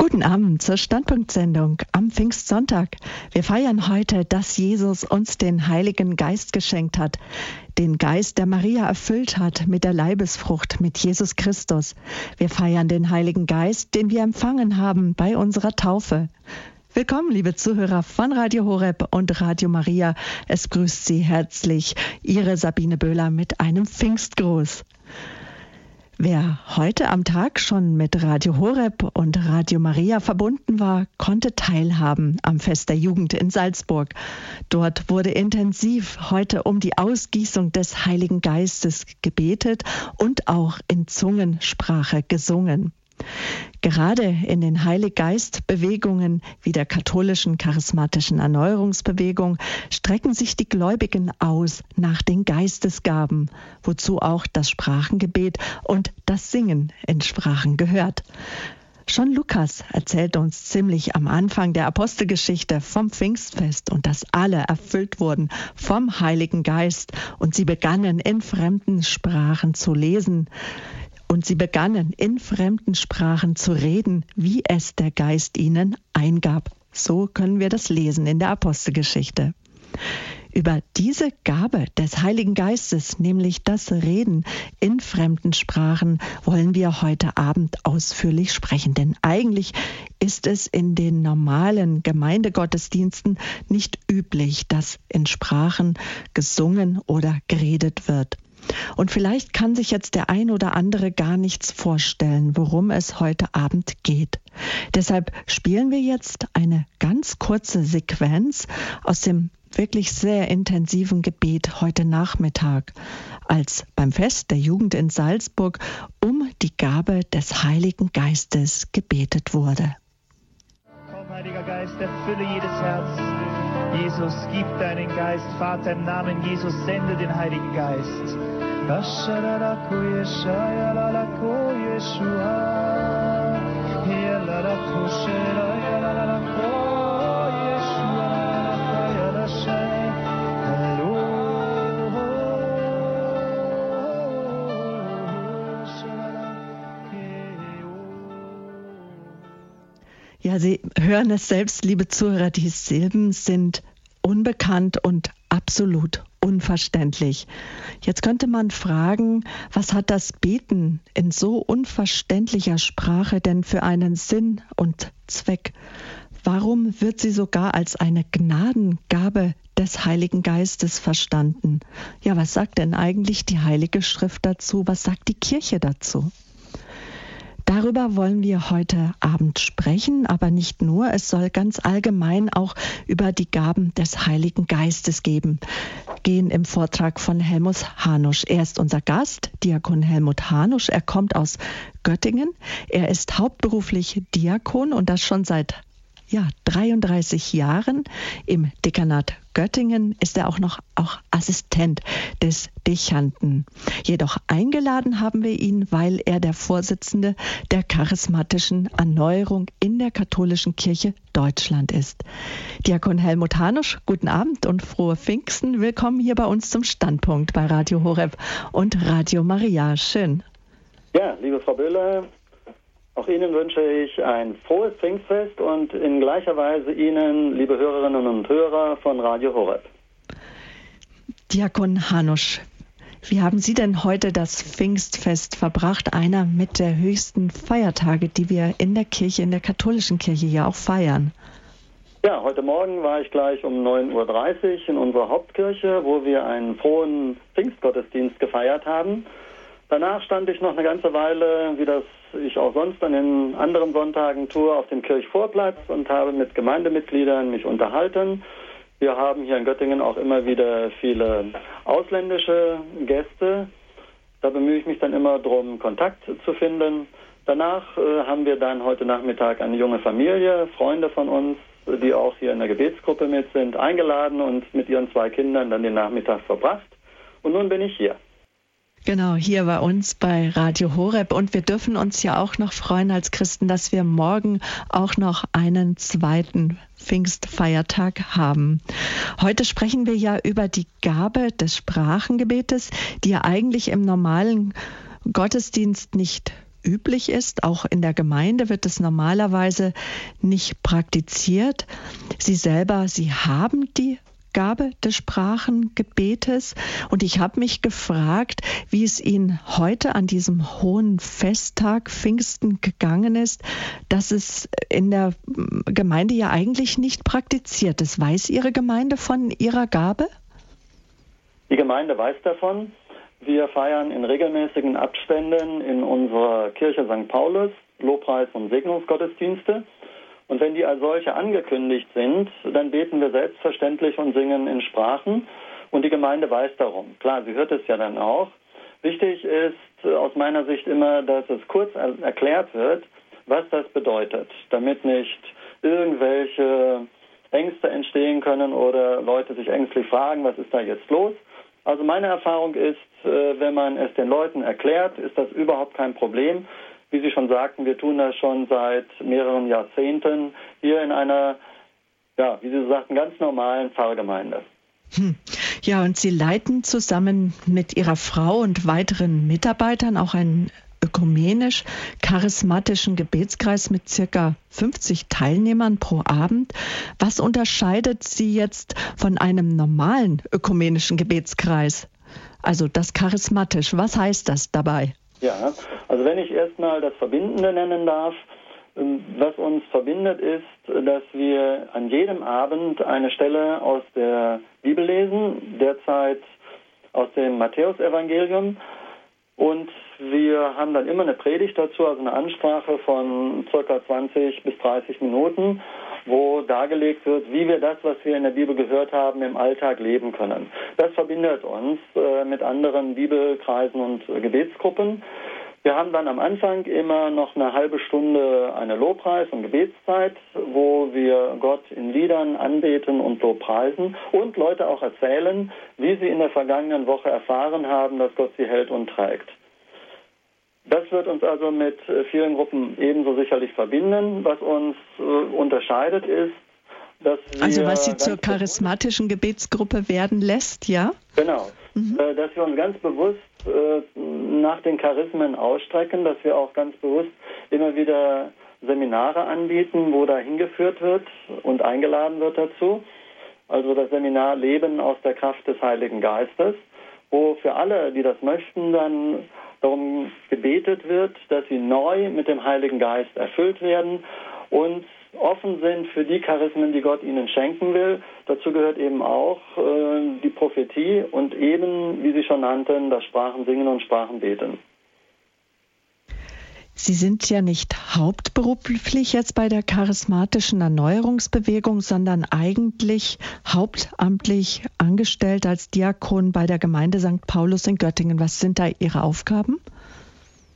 Guten Abend zur Standpunktsendung am Pfingstsonntag. Wir feiern heute, dass Jesus uns den Heiligen Geist geschenkt hat, den Geist, der Maria erfüllt hat mit der Leibesfrucht, mit Jesus Christus. Wir feiern den Heiligen Geist, den wir empfangen haben bei unserer Taufe. Willkommen, liebe Zuhörer von Radio Horeb und Radio Maria. Es grüßt Sie herzlich Ihre Sabine Böhler mit einem Pfingstgruß. Wer heute am Tag schon mit Radio Horeb und Radio Maria verbunden war, konnte teilhaben am Fest der Jugend in Salzburg. Dort wurde intensiv heute um die Ausgießung des Heiligen Geistes gebetet und auch in Zungensprache gesungen. Gerade in den Heiliggeist-Bewegungen wie der katholischen charismatischen Erneuerungsbewegung strecken sich die Gläubigen aus nach den Geistesgaben, wozu auch das Sprachengebet und das Singen in Sprachen gehört. Schon Lukas erzählt uns ziemlich am Anfang der Apostelgeschichte vom Pfingstfest und dass alle erfüllt wurden vom Heiligen Geist und sie begannen in fremden Sprachen zu lesen. Und sie begannen in fremden Sprachen zu reden, wie es der Geist ihnen eingab. So können wir das lesen in der Apostelgeschichte. Über diese Gabe des Heiligen Geistes, nämlich das Reden in fremden Sprachen, wollen wir heute Abend ausführlich sprechen. Denn eigentlich ist es in den normalen Gemeindegottesdiensten nicht üblich, dass in Sprachen gesungen oder geredet wird. Und vielleicht kann sich jetzt der ein oder andere gar nichts vorstellen, worum es heute Abend geht. Deshalb spielen wir jetzt eine ganz kurze Sequenz aus dem wirklich sehr intensiven Gebet heute Nachmittag, als beim Fest der Jugend in Salzburg um die Gabe des Heiligen Geistes gebetet wurde. Komm, Heiliger Geist, erfülle jedes Herz. Jesus, gib deinen Geist, Vater, im Namen Jesus, sende den Heiligen Geist. Ja, Sie hören es selbst, liebe Zuhörer, die Silben sind unbekannt und absolut unverständlich. Jetzt könnte man fragen, was hat das Beten in so unverständlicher Sprache denn für einen Sinn und Zweck? Warum wird sie sogar als eine Gnadengabe des Heiligen Geistes verstanden? Ja, was sagt denn eigentlich die Heilige Schrift dazu? Was sagt die Kirche dazu? Darüber wollen wir heute Abend sprechen, aber nicht nur. Es soll ganz allgemein auch über die Gaben des Heiligen Geistes geben. Gehen im Vortrag von Helmut Hanusch. Er ist unser Gast, Diakon Helmut Hanusch. Er kommt aus Göttingen. Er ist hauptberuflich Diakon und das schon seit ja, 33 Jahren im Dekanat Göttingen ist er auch noch auch Assistent des Dechanten. Jedoch eingeladen haben wir ihn, weil er der Vorsitzende der charismatischen Erneuerung in der katholischen Kirche Deutschland ist. Diakon Helmut Hanusch, guten Abend und frohe Pfingsten. Willkommen hier bei uns zum Standpunkt bei Radio Horeb und Radio Maria. Schön. Ja, liebe Frau Böhler, auch Ihnen wünsche ich ein frohes Pfingstfest und in gleicher Weise Ihnen, liebe Hörerinnen und Hörer von Radio Horeb. Diakon Hanusch, wie haben Sie denn heute das Pfingstfest verbracht? Einer mit der höchsten Feiertage, die wir in der Kirche, in der katholischen Kirche ja auch feiern. Ja, heute Morgen war ich gleich um 9.30 Uhr in unserer Hauptkirche, wo wir einen frohen Pfingstgottesdienst gefeiert haben. Danach stand ich noch eine ganze Weile, wie das ich auch sonst an den anderen Sonntagen tue, auf dem Kirchvorplatz und habe mit Gemeindemitgliedern mich unterhalten. Wir haben hier in Göttingen auch immer wieder viele ausländische Gäste. Da bemühe ich mich dann immer darum, Kontakt zu finden. Danach äh, haben wir dann heute Nachmittag eine junge Familie, Freunde von uns, die auch hier in der Gebetsgruppe mit sind, eingeladen und mit ihren zwei Kindern dann den Nachmittag verbracht. Und nun bin ich hier. Genau, hier bei uns bei Radio Horeb. Und wir dürfen uns ja auch noch freuen als Christen, dass wir morgen auch noch einen zweiten Pfingstfeiertag haben. Heute sprechen wir ja über die Gabe des Sprachengebetes, die ja eigentlich im normalen Gottesdienst nicht üblich ist. Auch in der Gemeinde wird es normalerweise nicht praktiziert. Sie selber, Sie haben die Gabe des Sprachengebetes. Und ich habe mich gefragt, wie es Ihnen heute an diesem hohen Festtag Pfingsten gegangen ist, dass es in der Gemeinde ja eigentlich nicht praktiziert ist. Weiß Ihre Gemeinde von ihrer Gabe? Die Gemeinde weiß davon. Wir feiern in regelmäßigen Abständen in unserer Kirche St. Paulus Lobpreis- und Segnungsgottesdienste. Und wenn die als solche angekündigt sind, dann beten wir selbstverständlich und singen in Sprachen. Und die Gemeinde weiß darum. Klar, sie hört es ja dann auch. Wichtig ist äh, aus meiner Sicht immer, dass es kurz erklärt wird, was das bedeutet, damit nicht irgendwelche Ängste entstehen können oder Leute sich ängstlich fragen, was ist da jetzt los. Also meine Erfahrung ist, äh, wenn man es den Leuten erklärt, ist das überhaupt kein Problem. Wie Sie schon sagten, wir tun das schon seit mehreren Jahrzehnten hier in einer, ja, wie Sie sagten, ganz normalen Pfarrgemeinde. Hm. Ja, und Sie leiten zusammen mit Ihrer Frau und weiteren Mitarbeitern auch einen ökumenisch charismatischen Gebetskreis mit circa 50 Teilnehmern pro Abend. Was unterscheidet Sie jetzt von einem normalen ökumenischen Gebetskreis? Also das charismatisch, was heißt das dabei? Ja, also wenn ich erstmal das Verbindende nennen darf, ähm, was uns verbindet ist, dass wir an jedem Abend eine Stelle aus der Bibel lesen, derzeit aus dem Matthäusevangelium. Und wir haben dann immer eine Predigt dazu, also eine Ansprache von circa 20 bis 30 Minuten wo dargelegt wird, wie wir das, was wir in der Bibel gehört haben, im Alltag leben können. Das verbindet uns äh, mit anderen Bibelkreisen und äh, Gebetsgruppen. Wir haben dann am Anfang immer noch eine halbe Stunde eine Lobpreis- und Gebetszeit, wo wir Gott in Liedern anbeten und Lobpreisen und Leute auch erzählen, wie sie in der vergangenen Woche erfahren haben, dass Gott sie hält und trägt. Das wird uns also mit äh, vielen Gruppen ebenso sicherlich verbinden. Was uns äh, unterscheidet ist, dass wir. Also, was Sie zur charismatischen Gebetsgruppe werden lässt, ja? Genau. Mhm. Äh, dass wir uns ganz bewusst äh, nach den Charismen ausstrecken, dass wir auch ganz bewusst immer wieder Seminare anbieten, wo da hingeführt wird und eingeladen wird dazu. Also das Seminar Leben aus der Kraft des Heiligen Geistes, wo für alle, die das möchten, dann darum gebetet wird, dass sie neu mit dem Heiligen Geist erfüllt werden und offen sind für die Charismen, die Gott ihnen schenken will. Dazu gehört eben auch äh, die Prophetie und eben, wie Sie schon nannten, das Sprachensingen und Sprachenbeten. Sie sind ja nicht hauptberuflich jetzt bei der charismatischen Erneuerungsbewegung, sondern eigentlich hauptamtlich angestellt als Diakon bei der Gemeinde St. Paulus in Göttingen. Was sind da Ihre Aufgaben?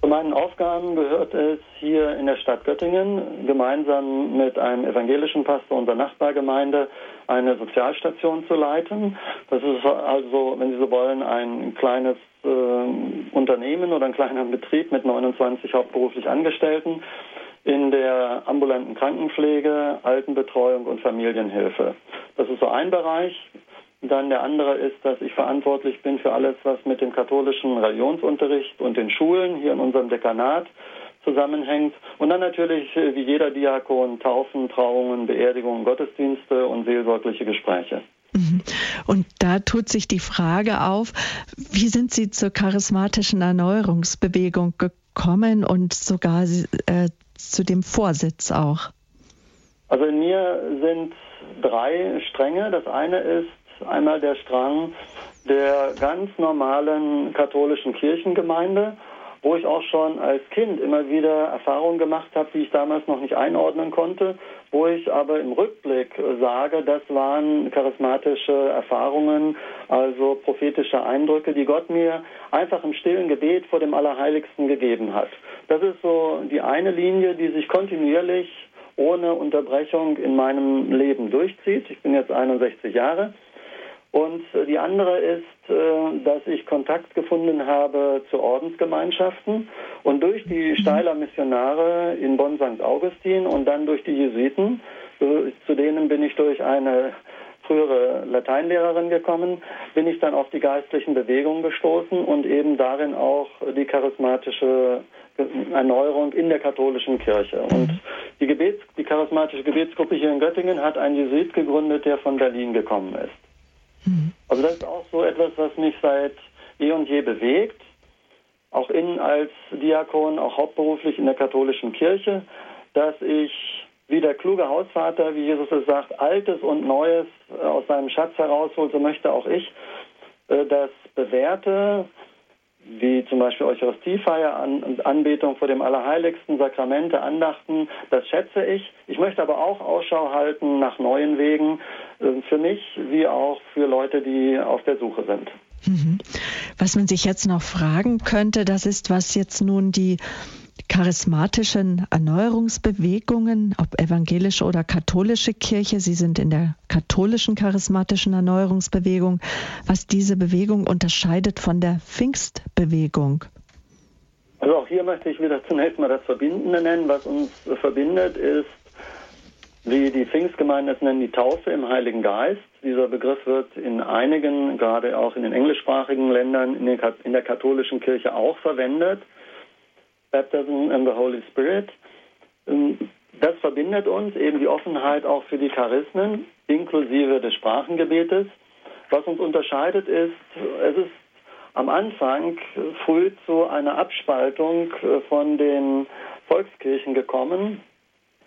Zu meinen Aufgaben gehört es, hier in der Stadt Göttingen gemeinsam mit einem evangelischen Pastor unserer Nachbargemeinde eine Sozialstation zu leiten. Das ist also, wenn Sie so wollen, ein kleines äh, Unternehmen oder ein kleiner Betrieb mit 29 hauptberuflich Angestellten in der ambulanten Krankenpflege, Altenbetreuung und Familienhilfe. Das ist so ein Bereich. Dann der andere ist, dass ich verantwortlich bin für alles, was mit dem katholischen Religionsunterricht und den Schulen hier in unserem Dekanat zusammenhängt. Und dann natürlich, äh, wie jeder Diakon, Taufen, Trauungen, Beerdigungen, Gottesdienste und seelsorgliche Gespräche. Mhm. Und da tut sich die Frage auf, wie sind Sie zur charismatischen Erneuerungsbewegung gekommen und sogar äh, zu dem Vorsitz auch? Also in mir sind drei Stränge. Das eine ist einmal der Strang der ganz normalen katholischen Kirchengemeinde wo ich auch schon als Kind immer wieder Erfahrungen gemacht habe, die ich damals noch nicht einordnen konnte, wo ich aber im Rückblick sage, das waren charismatische Erfahrungen, also prophetische Eindrücke, die Gott mir einfach im stillen Gebet vor dem Allerheiligsten gegeben hat. Das ist so die eine Linie, die sich kontinuierlich ohne Unterbrechung in meinem Leben durchzieht. Ich bin jetzt 61 Jahre. Und die andere ist, äh, dass ich Kontakt gefunden habe zu Ordensgemeinschaften und durch die Steiler Missionare in Bonn St. Augustin und dann durch die Jesuiten, äh, zu denen bin ich durch eine frühere Lateinlehrerin gekommen, bin ich dann auf die geistlichen Bewegungen gestoßen und eben darin auch die charismatische Erneuerung in der katholischen Kirche. Und die, Gebets, die charismatische Gebetsgruppe hier in Göttingen hat einen Jesuit gegründet, der von Berlin gekommen ist. Mhm. Also das ist auch so etwas, was mich seit eh und je bewegt. Auch innen als Diakon, auch hauptberuflich in der katholischen Kirche, dass ich wie der kluge Hausvater, wie Jesus es sagt, Altes und Neues aus seinem Schatz herausholt, so möchte auch ich äh, das Bewährte, wie zum Beispiel Eucharistiefeier, An Anbetung vor dem Allerheiligsten, Sakramente, Andachten, das schätze ich. Ich möchte aber auch Ausschau halten nach neuen Wegen, äh, für mich wie auch für Leute, die auf der Suche sind. Mhm. Was man sich jetzt noch fragen könnte, das ist, was jetzt nun die charismatischen Erneuerungsbewegungen, ob evangelische oder katholische Kirche, Sie sind in der katholischen charismatischen Erneuerungsbewegung, was diese Bewegung unterscheidet von der Pfingstbewegung. Also auch hier möchte ich wieder zunächst mal das Verbindende nennen. Was uns verbindet, ist, wie die Pfingstgemeinden es nennen, die Taufe im Heiligen Geist. Dieser Begriff wird in einigen, gerade auch in den englischsprachigen Ländern, in, der katholischen Kirche auch verwendet. Baptism in the Holy Spirit. Ähm, das verbindet uns eben die Offenheit auch für die Charismen, inklusive des Sprachengebetes. Was uns unterscheidet ist, es ist am Anfang früh zu einer Abspaltung äh, von den Volkskirchen gekommen,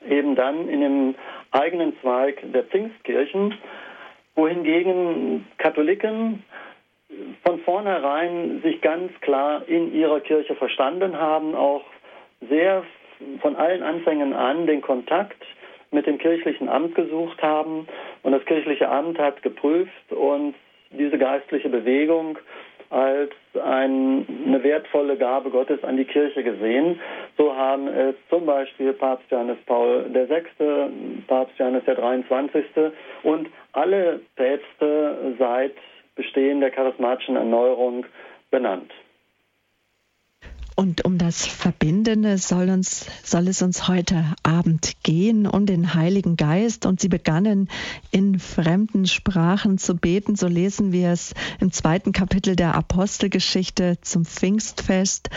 eben dann in dem eigenen Zweig der Pfingstkirchen, wohingegen Katholiken von vornherein sich ganz klar in ihrer Kirche verstanden haben, auch sehr von allen Anfängen an den Kontakt mit dem kirchlichen Amt gesucht haben und das kirchliche Amt hat geprüft und diese geistliche Bewegung als ein, eine wertvolle Gabe Gottes an die Kirche gesehen. So haben es zum Beispiel Papst Johannes Paul VI., Papst Johannes der 23. und alle Päpste seit Bestehen der charismatischen Erneuerung benannt. Und um das Verbindende soll, uns, soll es uns heute Abend gehen, um den Heiligen Geist. Und sie begannen in fremden Sprachen zu beten. So lesen wir es im zweiten Kapitel der Apostelgeschichte zum Pfingstfest.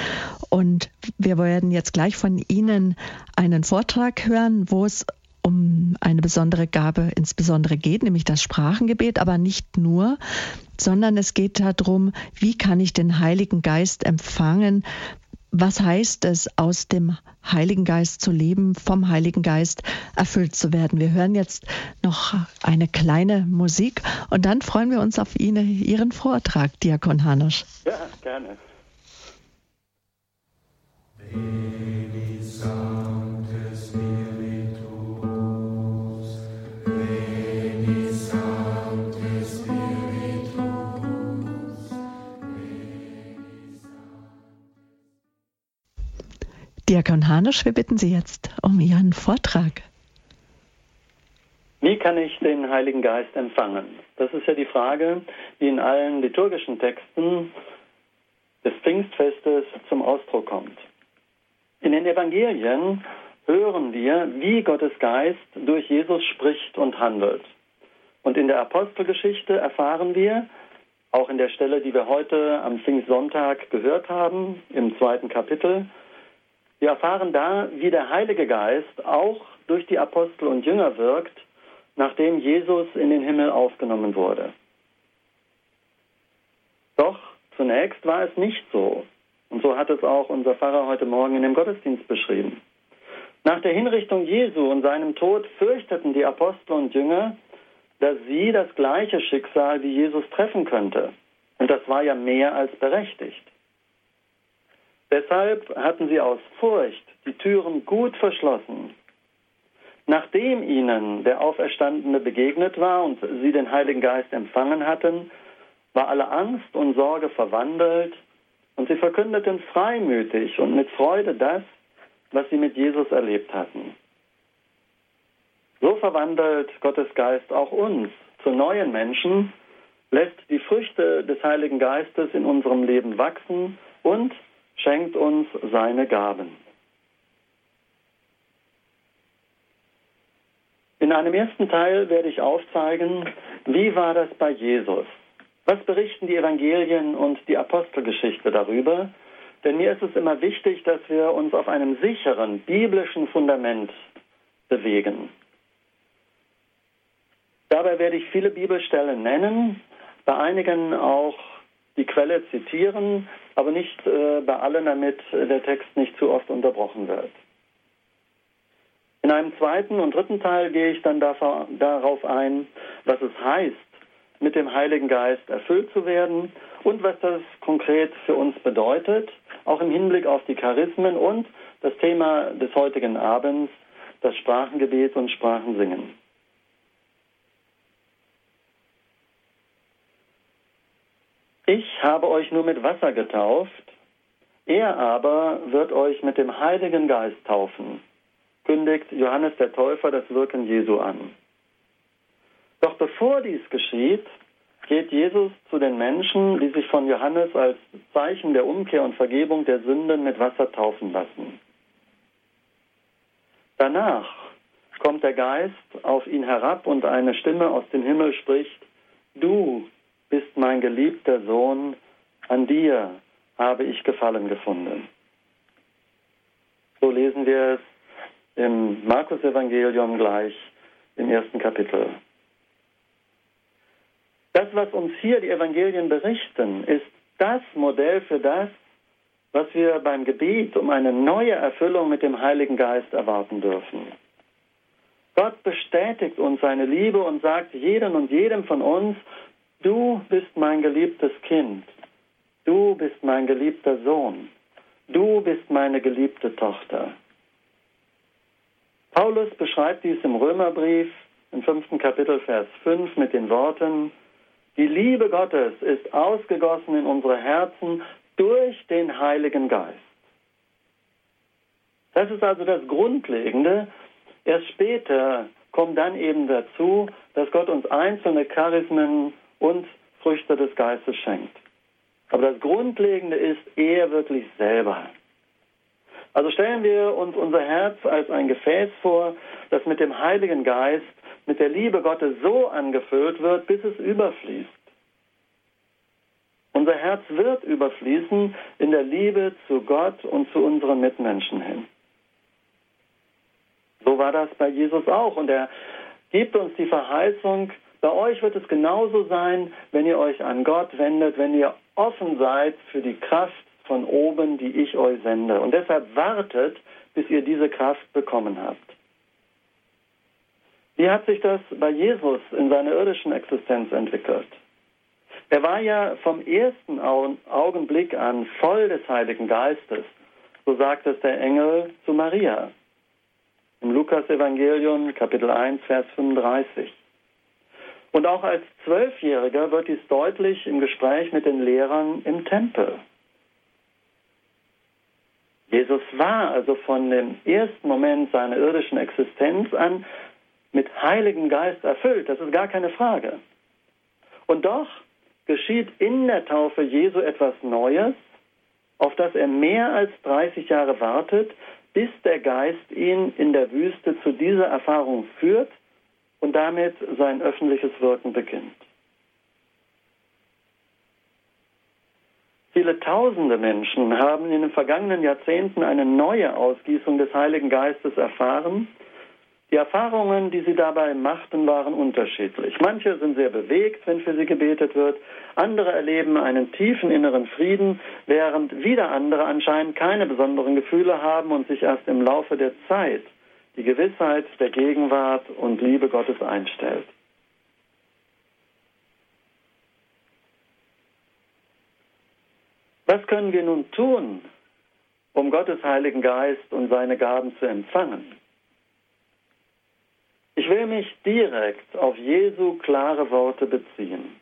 Und wir werden jetzt gleich von Ihnen einen Vortrag hören, wo es um eine besondere Gabe insbesondere geht, nämlich das Sprachengebet, aber nicht nur, sondern es geht darum, wie kann ich den Heiligen Geist empfangen? Was heißt es, aus dem Heiligen Geist zu leben, vom Heiligen Geist erfüllt zu werden? Wir hören jetzt noch eine kleine Musik und dann freuen wir uns auf Ihnen, Ihren Vortrag, Diakon Hanusch. Ja, gerne. Baby, Diakon Hanusch, wir bitten Sie jetzt um Ihren Vortrag. Wie kann ich den Heiligen Geist empfangen? Das ist ja die Frage, die in allen liturgischen Texten des Pfingstfestes zum Ausdruck kommt. In den Evangelien hören wir, wie Gottes Geist durch Jesus spricht und handelt. Und in der Apostelgeschichte erfahren wir, auch in der Stelle, die wir heute am Pfingstsonntag gehört haben, im zweiten Kapitel, wir erfahren da, wie der Heilige Geist auch durch die Apostel und Jünger wirkt, nachdem Jesus in den Himmel aufgenommen wurde. Doch zunächst war es nicht so. Und so hat es auch unser Pfarrer heute Morgen in dem Gottesdienst beschrieben. Nach der Hinrichtung Jesu und seinem Tod fürchteten die Apostel und Jünger, dass sie das gleiche Schicksal wie Jesus treffen könnte. Und das war ja mehr als berechtigt. Deshalb hatten sie aus Furcht die Türen gut verschlossen. Nachdem ihnen der Auferstandene begegnet war und sie den Heiligen Geist empfangen hatten, war alle Angst und Sorge verwandelt und sie verkündeten freimütig und mit Freude das, was sie mit Jesus erlebt hatten. So verwandelt Gottes Geist auch uns zu neuen Menschen, lässt die Früchte des Heiligen Geistes in unserem Leben wachsen und schenkt uns seine Gaben. In einem ersten Teil werde ich aufzeigen, wie war das bei Jesus? Was berichten die Evangelien und die Apostelgeschichte darüber, Denn mir ist es immer wichtig, dass wir uns auf einem sicheren biblischen Fundament bewegen. Dabei werde ich viele Bibelstellen nennen, bei einigen auch die Quelle zitieren, aber nicht äh, bei allen, damit der Text nicht zu oft unterbrochen wird. In einem zweiten und dritten Teil gehe ich dann darauf ein, was es heißt, mit dem Heiligen Geist erfüllt zu werden und was das konkret für uns bedeutet, auch im Hinblick auf die Charismen und das Thema des heutigen Abends, das Sprachengebet und Sprachensingen. Ich habe euch nur mit Wasser getauft, er aber wird euch mit dem Heiligen Geist taufen, kündigt Johannes der Täufer das Wirken Jesu an. Doch bevor dies geschieht, geht Jesus zu den Menschen, die sich von Johannes als Zeichen der Umkehr und Vergebung der Sünden mit Wasser taufen lassen. Danach kommt der Geist auf ihn herab und eine Stimme aus dem Himmel spricht, Du bist mein geliebter Sohn, an dir habe ich Gefallen gefunden. So lesen wir es im Markus Evangelium gleich im ersten Kapitel. Das, was uns hier die Evangelien berichten, ist das Modell für das, was wir beim Gebet um eine neue Erfüllung mit dem Heiligen Geist erwarten dürfen. Gott bestätigt uns seine Liebe und sagt jedem und jedem von uns, du bist mein geliebtes Kind, du bist mein geliebter Sohn, du bist meine geliebte Tochter. Paulus beschreibt dies im Römerbrief im fünften Kapitel Vers 5 mit den Worten, die Liebe Gottes ist ausgegossen in unsere Herzen durch den Heiligen Geist. Das ist also das Grundlegende. Erst später kommt dann eben dazu, dass Gott uns einzelne Charismen und Früchte des Geistes schenkt. Aber das Grundlegende ist er wirklich selber. Also stellen wir uns unser Herz als ein Gefäß vor, das mit dem Heiligen Geist mit der Liebe Gottes so angefüllt wird, bis es überfließt. Unser Herz wird überfließen in der Liebe zu Gott und zu unseren Mitmenschen hin. So war das bei Jesus auch. Und er gibt uns die Verheißung, bei euch wird es genauso sein, wenn ihr euch an Gott wendet, wenn ihr offen seid für die Kraft von oben, die ich euch sende. Und deshalb wartet, bis ihr diese Kraft bekommen habt. Wie hat sich das bei Jesus in seiner irdischen Existenz entwickelt? Er war ja vom ersten Augenblick an voll des Heiligen Geistes. So sagt es der Engel zu Maria. Im Lukas-Evangelium, Kapitel 1, Vers 35. Und auch als Zwölfjähriger wird dies deutlich im Gespräch mit den Lehrern im Tempel. Jesus war also von dem ersten Moment seiner irdischen Existenz an mit Heiligen Geist erfüllt. Das ist gar keine Frage. Und doch geschieht in der Taufe Jesu etwas Neues, auf das er mehr als 30 Jahre wartet, bis der Geist ihn in der Wüste zu dieser Erfahrung führt und damit sein öffentliches Wirken beginnt. Viele tausende Menschen haben in den vergangenen Jahrzehnten eine neue Ausgießung des Heiligen Geistes erfahren, die Erfahrungen, die sie dabei machten, waren unterschiedlich. Manche sind sehr bewegt, wenn für sie gebetet wird, andere erleben einen tiefen inneren Frieden, während wieder andere anscheinend keine besonderen Gefühle haben und sich erst im Laufe der Zeit die Gewissheit der Gegenwart und Liebe Gottes einstellt. Was können wir nun tun, um Gottes Heiligen Geist und seine Gaben zu empfangen? Ich will mich direkt auf Jesu klare Worte beziehen.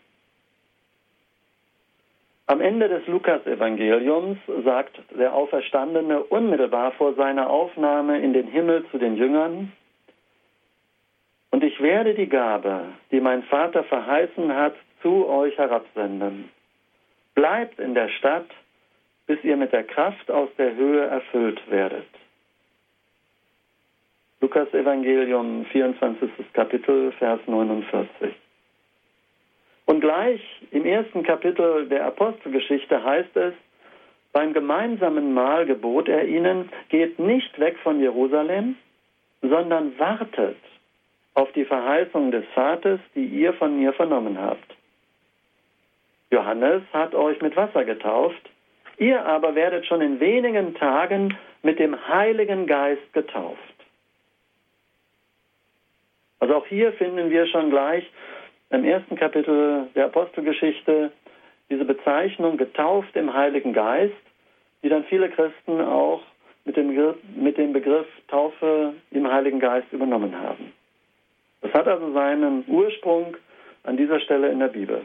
Am Ende des Lukasevangeliums sagt der Auferstandene unmittelbar vor seiner Aufnahme in den Himmel zu den Jüngern, und ich werde die Gabe, die mein Vater verheißen hat, zu euch herabsenden. Bleibt in der Stadt, bis ihr mit der Kraft aus der Höhe erfüllt werdet. Lukas Evangelium, 24. Kapitel, Vers 49. Und gleich im ersten Kapitel der Apostelgeschichte heißt es, Beim gemeinsamen Mahl gebot er ihnen, geht nicht weg von Jerusalem, sondern wartet auf die Verheißung des Vaters, die ihr von mir vernommen habt. Johannes hat euch mit Wasser getauft, ihr aber werdet schon in wenigen Tagen mit dem Heiligen Geist getauft. Also auch hier finden wir schon gleich im ersten Kapitel der Apostelgeschichte diese Bezeichnung getauft im Heiligen Geist die dann viele Christen auch mit dem, Begriff, mit dem Begriff Taufe im Heiligen Geist übernommen haben. Das hat also seinen Ursprung an dieser Stelle in der Bibel.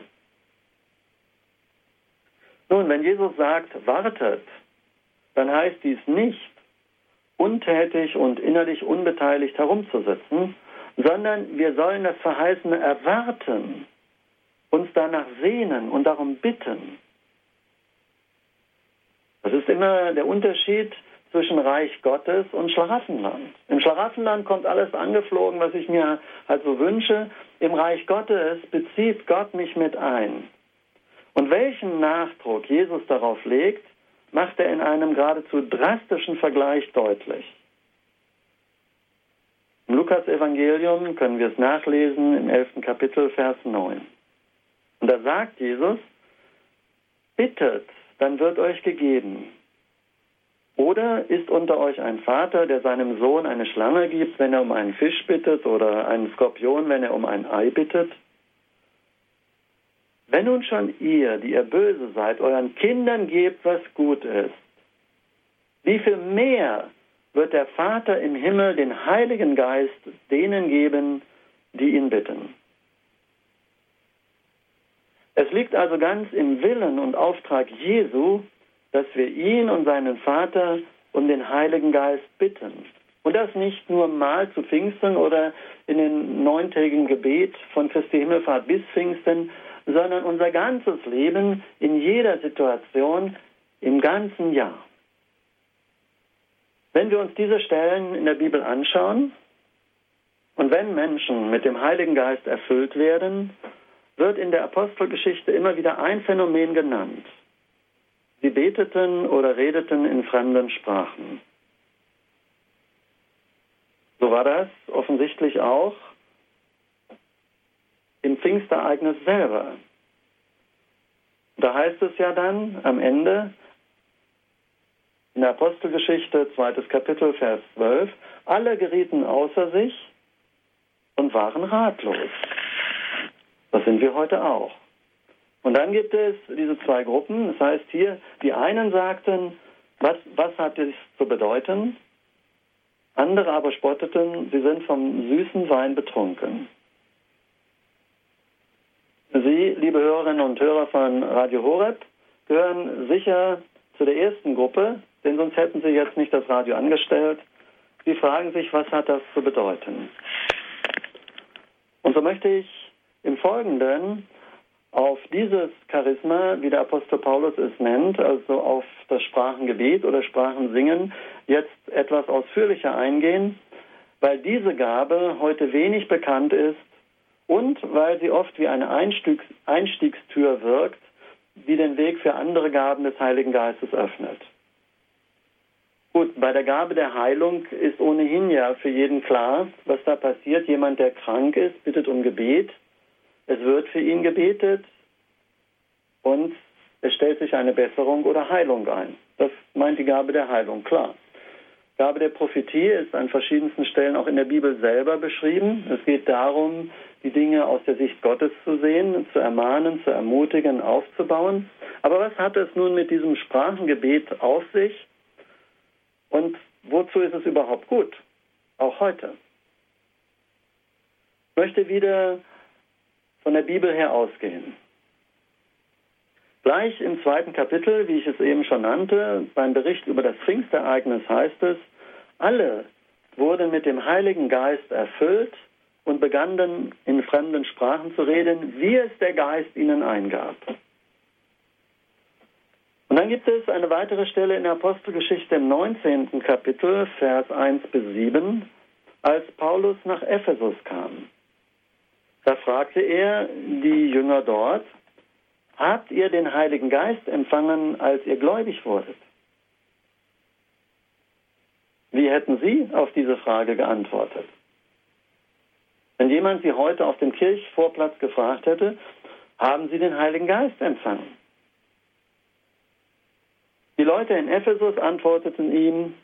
Nun, wenn Jesus sagt, wartet, dann heißt dies nicht, untätig und innerlich unbeteiligt herumzusitzen, sondern wir sollen das Verheißene erwarten, uns danach sehnen und darum bitten. Das ist immer der Unterschied zwischen Reich Gottes und Schlaraffenland. Im Schlaraffenland kommt alles angeflogen, was ich mir halt so wünsche. Im Reich Gottes bezieht Gott mich mit ein. Und welchen Nachdruck Jesus darauf legt, macht er in einem geradezu drastischen Vergleich deutlich. Im Lukas-Evangelium können wir es nachlesen im 11. Kapitel, Vers 9. Und da sagt Jesus, bittet dann wird euch gegeben. Oder ist unter euch ein Vater, der seinem Sohn eine Schlange gibt, wenn er um einen Fisch bittet, oder einen Skorpion, wenn er um ein Ei bittet? Wenn nun schon ihr, die ihr böse seid, euren Kindern gebt, was gut ist, wie viel mehr wird der Vater im Himmel den Heiligen Geist denen geben, die ihn bitten? Es liegt also ganz im Willen und Auftrag Jesu, dass wir ihn und seinen Vater um den Heiligen Geist bitten. Und das nicht nur mal zu Pfingsten oder in den neuntägigen Gebet von Christi Himmelfahrt bis Pfingsten, sondern unser ganzes Leben in jeder Situation im ganzen Jahr. Wenn wir uns diese Stellen in der Bibel anschauen und wenn Menschen mit dem Heiligen Geist erfüllt werden, wird in der Apostelgeschichte immer wieder ein Phänomen genannt. Sie beteten oder redeten in fremden Sprachen. So war das offensichtlich auch im Pfingstereignis selber. Da heißt es ja dann am Ende in der Apostelgeschichte, zweites Kapitel, Vers 12, alle gerieten außer sich und waren ratlos. Das sind wir heute auch. Und dann gibt es diese zwei Gruppen. Das heißt hier, die einen sagten, was, was hat dies zu bedeuten? Andere aber spotteten, sie sind vom süßen Wein betrunken. Sie, liebe Hörerinnen und Hörer von Radio Horeb, gehören sicher zu der ersten Gruppe, denn sonst hätten Sie jetzt nicht das Radio angestellt. Sie fragen sich, was hat das zu bedeuten? Und so möchte ich im Folgenden auf dieses Charisma, wie der Apostel Paulus es nennt, also auf das Sprachengebet oder Sprachensingen, jetzt etwas ausführlicher eingehen, weil diese Gabe heute wenig bekannt ist und weil sie oft wie eine Einstiegs Einstiegstür wirkt, die den Weg für andere Gaben des Heiligen Geistes öffnet. Gut, bei der Gabe der Heilung ist ohnehin ja für jeden klar, was da passiert. Jemand, der krank ist, bittet um Gebet es wird für ihn gebetet und es stellt sich eine Besserung oder Heilung ein. Das meint die Gabe der Heilung, klar. Gabe der Prophetie ist an verschiedensten Stellen auch in der Bibel selber beschrieben. Es geht darum, die Dinge aus der Sicht Gottes zu sehen, zu ermahnen, zu ermutigen, aufzubauen. Aber was hat es nun mit diesem Sprachengebet auf sich? Und wozu ist es überhaupt gut? Auch heute. Ich möchte wieder von der Bibel her ausgehen. Gleich im zweiten Kapitel, wie ich es eben schon nannte, beim Bericht über das Pfingstereignis heißt es, alle wurden mit dem Heiligen Geist erfüllt und begannen in fremden Sprachen zu reden, wie es der Geist ihnen eingab. Und dann gibt es eine weitere Stelle in der Apostelgeschichte im 19. Kapitel, Vers 1 bis 7, als Paulus nach Ephesus kam. Da fragte er die Jünger dort, habt ihr den Heiligen Geist empfangen, als ihr gläubig wurdet? Wie hätten Sie auf diese Frage geantwortet? Wenn jemand Sie heute auf dem Kirchvorplatz gefragt hätte, haben Sie den Heiligen Geist empfangen? Die Leute in Ephesus antworteten ihm,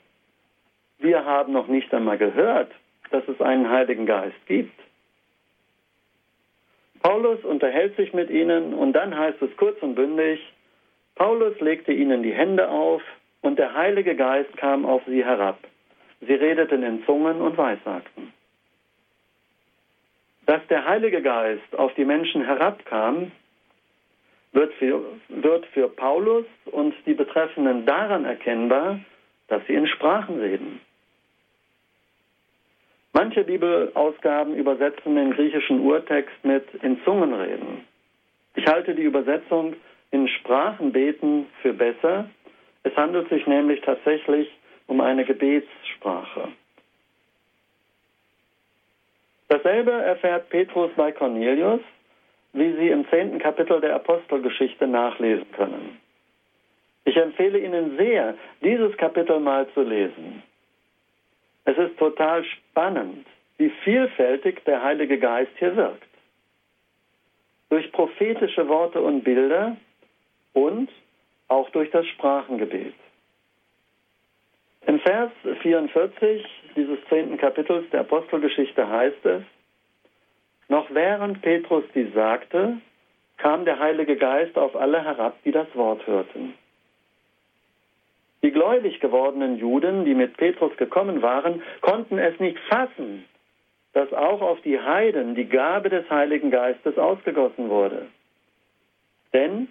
wir haben noch nicht einmal gehört, dass es einen Heiligen Geist gibt. Paulus unterhält sich mit ihnen und dann heißt es kurz und bündig, Paulus legte ihnen die Hände auf und der Heilige Geist kam auf sie herab. Sie redeten in Zungen und weissagten. Dass der Heilige Geist auf die Menschen herabkam, wird für, wird für Paulus und die Betreffenden daran erkennbar, dass sie in Sprachen reden. Manche Bibelausgaben übersetzen den griechischen Urtext mit in Zungen reden. Ich halte die Übersetzung in Sprachen beten für besser. Es handelt sich nämlich tatsächlich um eine Gebetssprache. Dasselbe erfährt Petrus bei Cornelius, wie Sie im zehnten Kapitel der Apostelgeschichte nachlesen können. Ich empfehle Ihnen sehr, dieses Kapitel mal zu lesen. Es ist total spannend, wie vielfältig der Heilige Geist hier wirkt. Durch prophetische Worte und Bilder und auch durch das Sprachengebet. Im Vers 44 dieses zehnten Kapitels der Apostelgeschichte heißt es, noch während Petrus dies sagte, kam der Heilige Geist auf alle herab, die das Wort hörten. Die gläubig gewordenen Juden, die mit Petrus gekommen waren, konnten es nicht fassen, dass auch auf die Heiden die Gabe des Heiligen Geistes ausgegossen wurde. Denn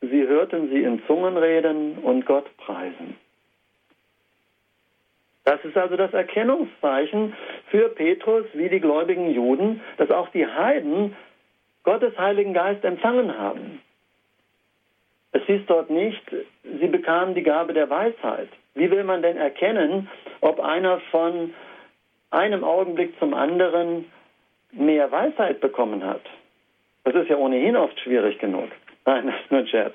sie hörten sie in Zungen reden und Gott preisen. Das ist also das Erkennungszeichen für Petrus wie die gläubigen Juden, dass auch die Heiden Gottes Heiligen Geist empfangen haben. Es hieß dort nicht, sie bekamen die Gabe der Weisheit. Wie will man denn erkennen, ob einer von einem Augenblick zum anderen mehr Weisheit bekommen hat? Das ist ja ohnehin oft schwierig genug. Nein, das ist nur ein Scherz.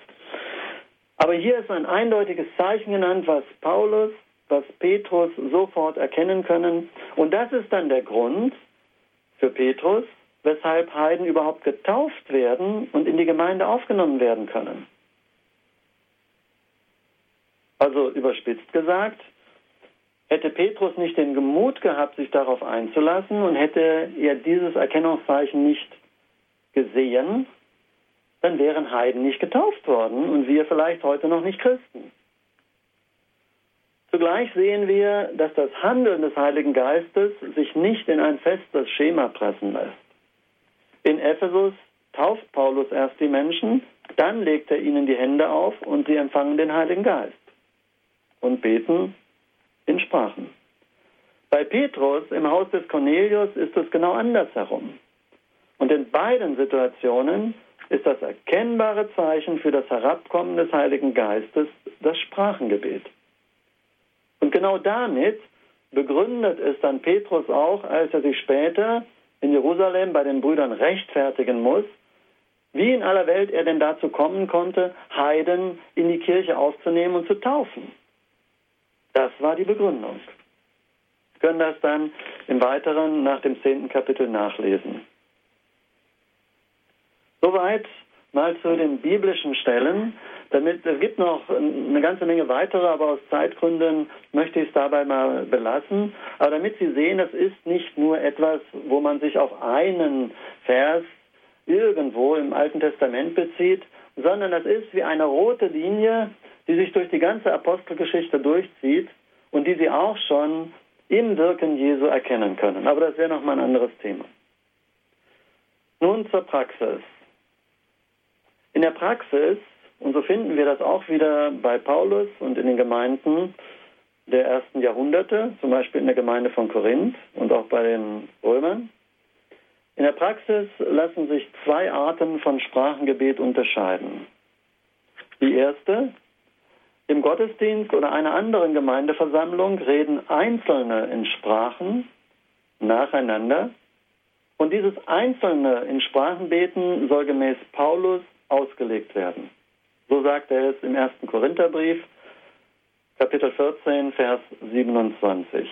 Aber hier ist ein eindeutiges Zeichen genannt, was Paulus was Petrus sofort erkennen können. Und das ist dann der Grund für Petrus, weshalb Heiden überhaupt getauft werden und in die Gemeinde aufgenommen werden können. Also überspitzt gesagt, hätte Petrus nicht den Mut gehabt, sich darauf einzulassen und hätte er dieses Erkennungszeichen nicht gesehen, dann wären Heiden nicht getauft worden und wir vielleicht heute noch nicht Christen. Zugleich sehen wir, dass das Handeln des Heiligen Geistes sich nicht in ein festes Schema pressen lässt. In Ephesus tauft Paulus erst die Menschen, dann legt er ihnen die Hände auf und sie empfangen den Heiligen Geist und beten in Sprachen. Bei Petrus im Haus des Cornelius ist es genau andersherum. Und in beiden Situationen ist das erkennbare Zeichen für das Herabkommen des Heiligen Geistes das Sprachengebet. Und genau damit begründet es dann Petrus auch, als er sich später in Jerusalem bei den Brüdern rechtfertigen muss, wie in aller Welt er denn dazu kommen konnte, Heiden in die Kirche aufzunehmen und zu taufen. Das war die Begründung. Sie können das dann im Weiteren nach dem zehnten Kapitel nachlesen. Soweit mal zu den biblischen Stellen. Damit, es gibt noch eine ganze Menge weitere, aber aus Zeitgründen möchte ich es dabei mal belassen. Aber damit Sie sehen, es ist nicht nur etwas, wo man sich auf einen Vers irgendwo im Alten Testament bezieht, sondern das ist wie eine rote Linie, die sich durch die ganze Apostelgeschichte durchzieht und die Sie auch schon im Wirken Jesu erkennen können. Aber das wäre nochmal ein anderes Thema. Nun zur Praxis. In der Praxis, und so finden wir das auch wieder bei Paulus und in den Gemeinden der ersten Jahrhunderte, zum Beispiel in der Gemeinde von Korinth und auch bei den Römern, in der Praxis lassen sich zwei Arten von Sprachengebet unterscheiden. Die erste, im Gottesdienst oder einer anderen Gemeindeversammlung reden Einzelne in Sprachen nacheinander und dieses Einzelne in Sprachenbeten soll gemäß Paulus ausgelegt werden. So sagt er es im ersten Korintherbrief, Kapitel 14, Vers 27.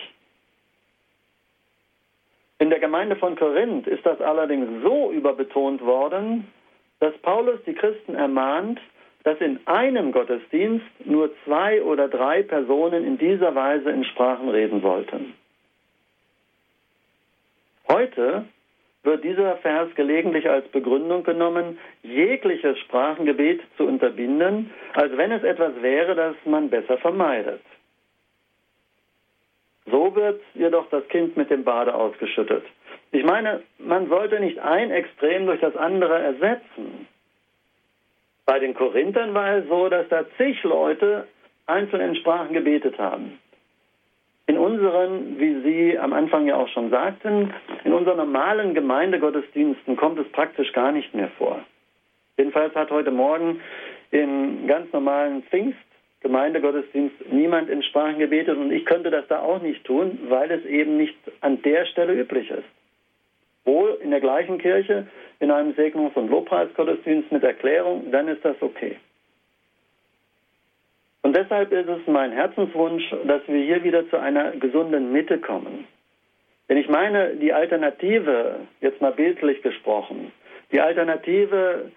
In der Gemeinde von Korinth ist das allerdings so überbetont worden, dass Paulus die Christen ermahnt, dass in einem Gottesdienst nur zwei oder drei Personen in dieser Weise in Sprachen reden sollten. Heute wird dieser Vers gelegentlich als Begründung genommen, jegliches Sprachengebet zu unterbinden, als wenn es etwas wäre, das man besser vermeidet. So wird jedoch das Kind mit dem Bade ausgeschüttet. Ich meine, man sollte nicht ein Extrem durch das andere ersetzen. Bei den Korinthern war es so, dass da zig Leute einzeln in Sprachen gebetet haben. In unseren, wie Sie am Anfang ja auch schon sagten, in unseren normalen Gemeindegottesdiensten kommt es praktisch gar nicht mehr vor. Jedenfalls hat heute Morgen im ganz normalen Pfingstgemeindegottesdienst niemand in Sprachen gebetet und ich könnte das da auch nicht tun, weil es eben nicht an der Stelle üblich ist. Wohl in der gleichen Kirche, in einem Segnungs- und Lobpreisgottesdienst mit Erklärung, dann ist das okay. Und deshalb ist es mein Herzenswunsch, dass wir hier wieder zu einer gesunden Mitte kommen. Denn ich meine, die Alternative, jetzt mal bildlich gesprochen, die Alternative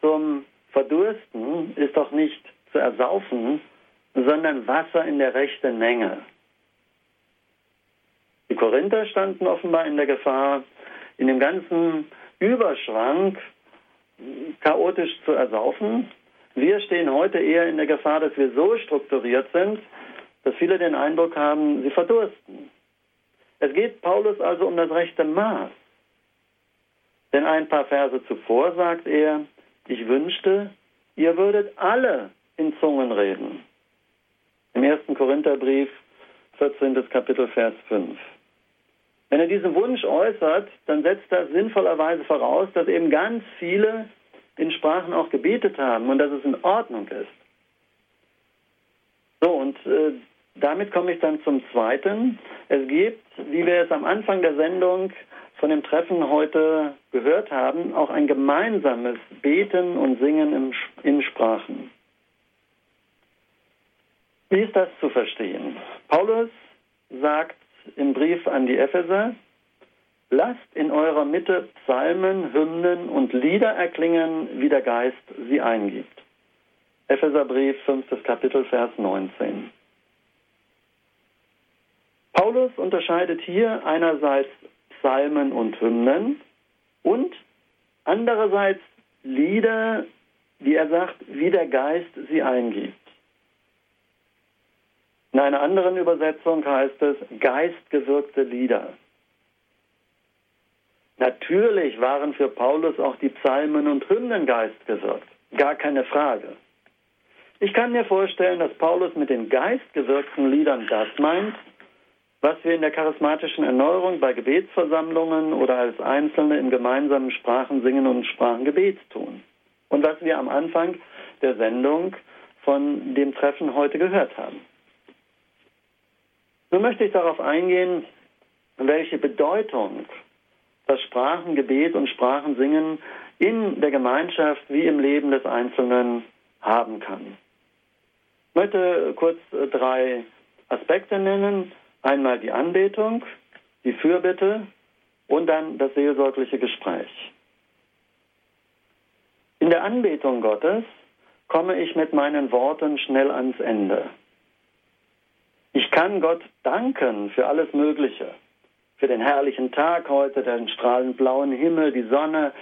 zum Verdursten ist doch nicht zu ersaufen, sondern Wasser in der rechten Menge. Die Korinther standen offenbar in der Gefahr, in dem ganzen Überschrank chaotisch zu ersaufen wir stehen heute eher in der Gefahr, dass wir so strukturiert sind, dass viele den Eindruck haben, sie verdursten. Es geht Paulus also um das rechte Maß. Denn ein paar Verse zuvor sagt er, ich wünschte, ihr würdet alle in Zungen reden. Im ersten Korintherbrief, 14. Kapitel, Vers 5. Wenn er diesen Wunsch äußert, dann setzt das sinnvollerweise voraus, dass eben ganz viele in Sprachen auch gebetet haben und dass es in Ordnung ist. So, und äh, damit komme ich dann zum Zweiten. Es gibt, wie wir es am Anfang der Sendung von dem Treffen heute gehört haben, auch ein gemeinsames Beten und Singen im, in Sprachen. Wie ist das zu verstehen? Paulus sagt im Brief an die Epheser, Lasst in eurer Mitte Psalmen, Hymnen und Lieder erklingen, wie der Geist sie eingibt. Epheserbrief, 5. Kapitel, Vers 19. Paulus unterscheidet hier einerseits Psalmen und Hymnen und andererseits Lieder, wie er sagt, wie der Geist sie eingibt. In einer anderen Übersetzung heißt es geistgewirkte Lieder. Natürlich waren für Paulus auch die Psalmen und Hymnen geistgewirkt. Gar keine Frage. Ich kann mir vorstellen, dass Paulus mit den geistgewirkten Liedern das meint, was wir in der charismatischen Erneuerung bei Gebetsversammlungen oder als Einzelne in gemeinsamen Sprachen singen und Sprachengebet tun. Und was wir am Anfang der Sendung von dem Treffen heute gehört haben. Nun möchte ich darauf eingehen, welche Bedeutung das Sprachengebet und Sprachensingen in der Gemeinschaft wie im Leben des Einzelnen haben kann. Ich möchte kurz äh, drei Aspekte nennen. Einmal die Anbetung, die Fürbitte und dann das seelsorgliche Gespräch. In der Anbetung Gottes komme ich mit meinen Worten schnell ans Ende. Ich kann Gott danken für alles Mögliche für den herrlichen Tag heute, den strahlend blauen Himmel, die Sonne,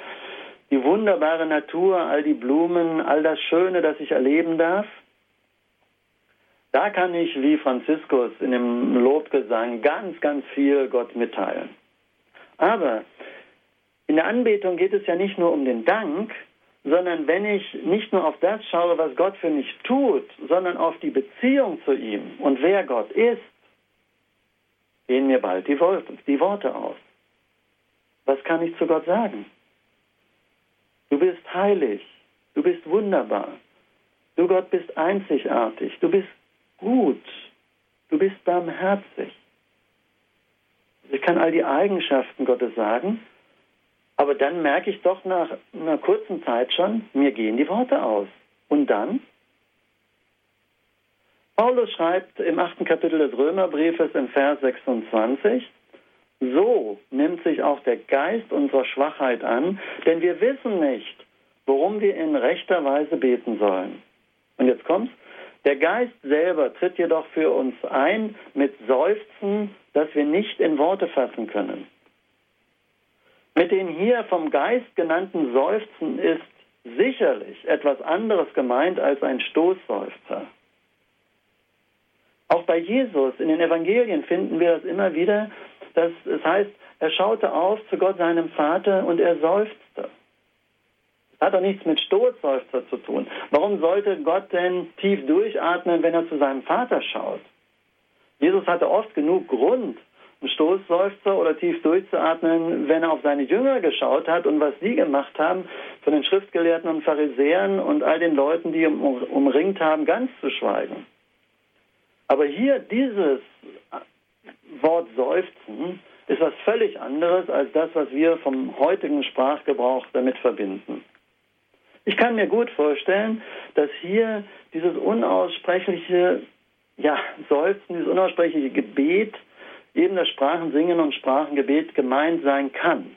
die wunderbare Natur, all die Blumen, all das Schöne, das ich erleben darf. Da kann ich, wie Franziskus in dem Lobgesang, ganz, ganz viel Gott mitteilen. Aber in der Anbetung geht es ja nicht nur um den Dank, sondern wenn ich nicht nur auf das schaue, was Gott für mich tut, sondern auf die Beziehung zu ihm und wer Gott ist, gehen mir bald die Worte, die Worte aus. Was kann ich zu Gott sagen? Du bist heilig, du bist wunderbar, du Gott bist einzigartig, du bist gut, du bist barmherzig. Ich kann all die Eigenschaften Gottes sagen Aber dann merke ich doch nach einer kurzen Zeit schon, mir gehen die Worte aus. Und dann? Paulus schreibt im achten Kapitel des Römerbriefes im Vers 26, so nimmt sich auch der Geist unserer Schwachheit an, denn wir wissen nicht, worum wir in rechter Weise beten sollen. Und jetzt kommt's. Der Geist selber tritt jedoch für uns ein mit Seufzen, das wir nicht in Worte fassen können. Mit den hier vom Geist genannten Seufzen ist sicherlich etwas anderes gemeint als ein Stoßseufzer. Auch bei Jesus in den Evangelien finden wir das immer wieder, dass es heißt, er schaute auf zu Gott seinem Vater und er seufzte. Hat doch nichts mit Stoßseufzer zu tun. Warum sollte Gott denn tief durchatmen, wenn er zu seinem Vater schaut? Jesus hatte oft genug Grund, einen Stoßseufzer oder tief durchzuatmen, wenn er auf seine Jünger geschaut hat und was sie gemacht haben, von den Schriftgelehrten und Pharisäern und all den Leuten, die ihn umringt haben, ganz zu schweigen. Aber hier dieses Wort seufzen ist was völlig anderes als das, was wir vom heutigen Sprachgebrauch damit verbinden. Ich kann mir gut vorstellen, dass hier dieses unaussprechliche ja, Seufzen, dieses unaussprechliche Gebet, eben das Sprachensingen und Sprachengebet gemeint sein kann.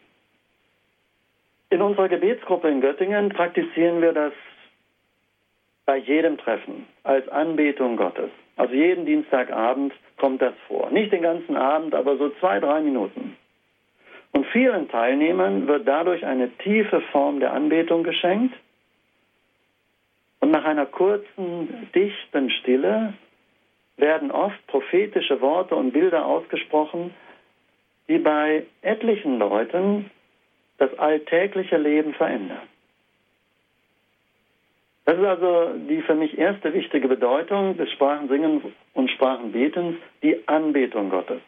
In unserer Gebetsgruppe in Göttingen praktizieren wir das bei jedem Treffen als Anbetung Gottes. Also jeden Dienstagabend kommt das vor. Nicht den ganzen Abend, aber so zwei, drei Minuten. Und vielen Teilnehmern wird dadurch eine tiefe Form der Anbetung geschenkt. Und nach einer kurzen, dichten Stille werden oft prophetische Worte und Bilder ausgesprochen, die bei etlichen Leuten das alltägliche Leben verändern. Das ist also die für mich erste wichtige Bedeutung des Sprachensingens und Sprachenbetens, die Anbetung Gottes.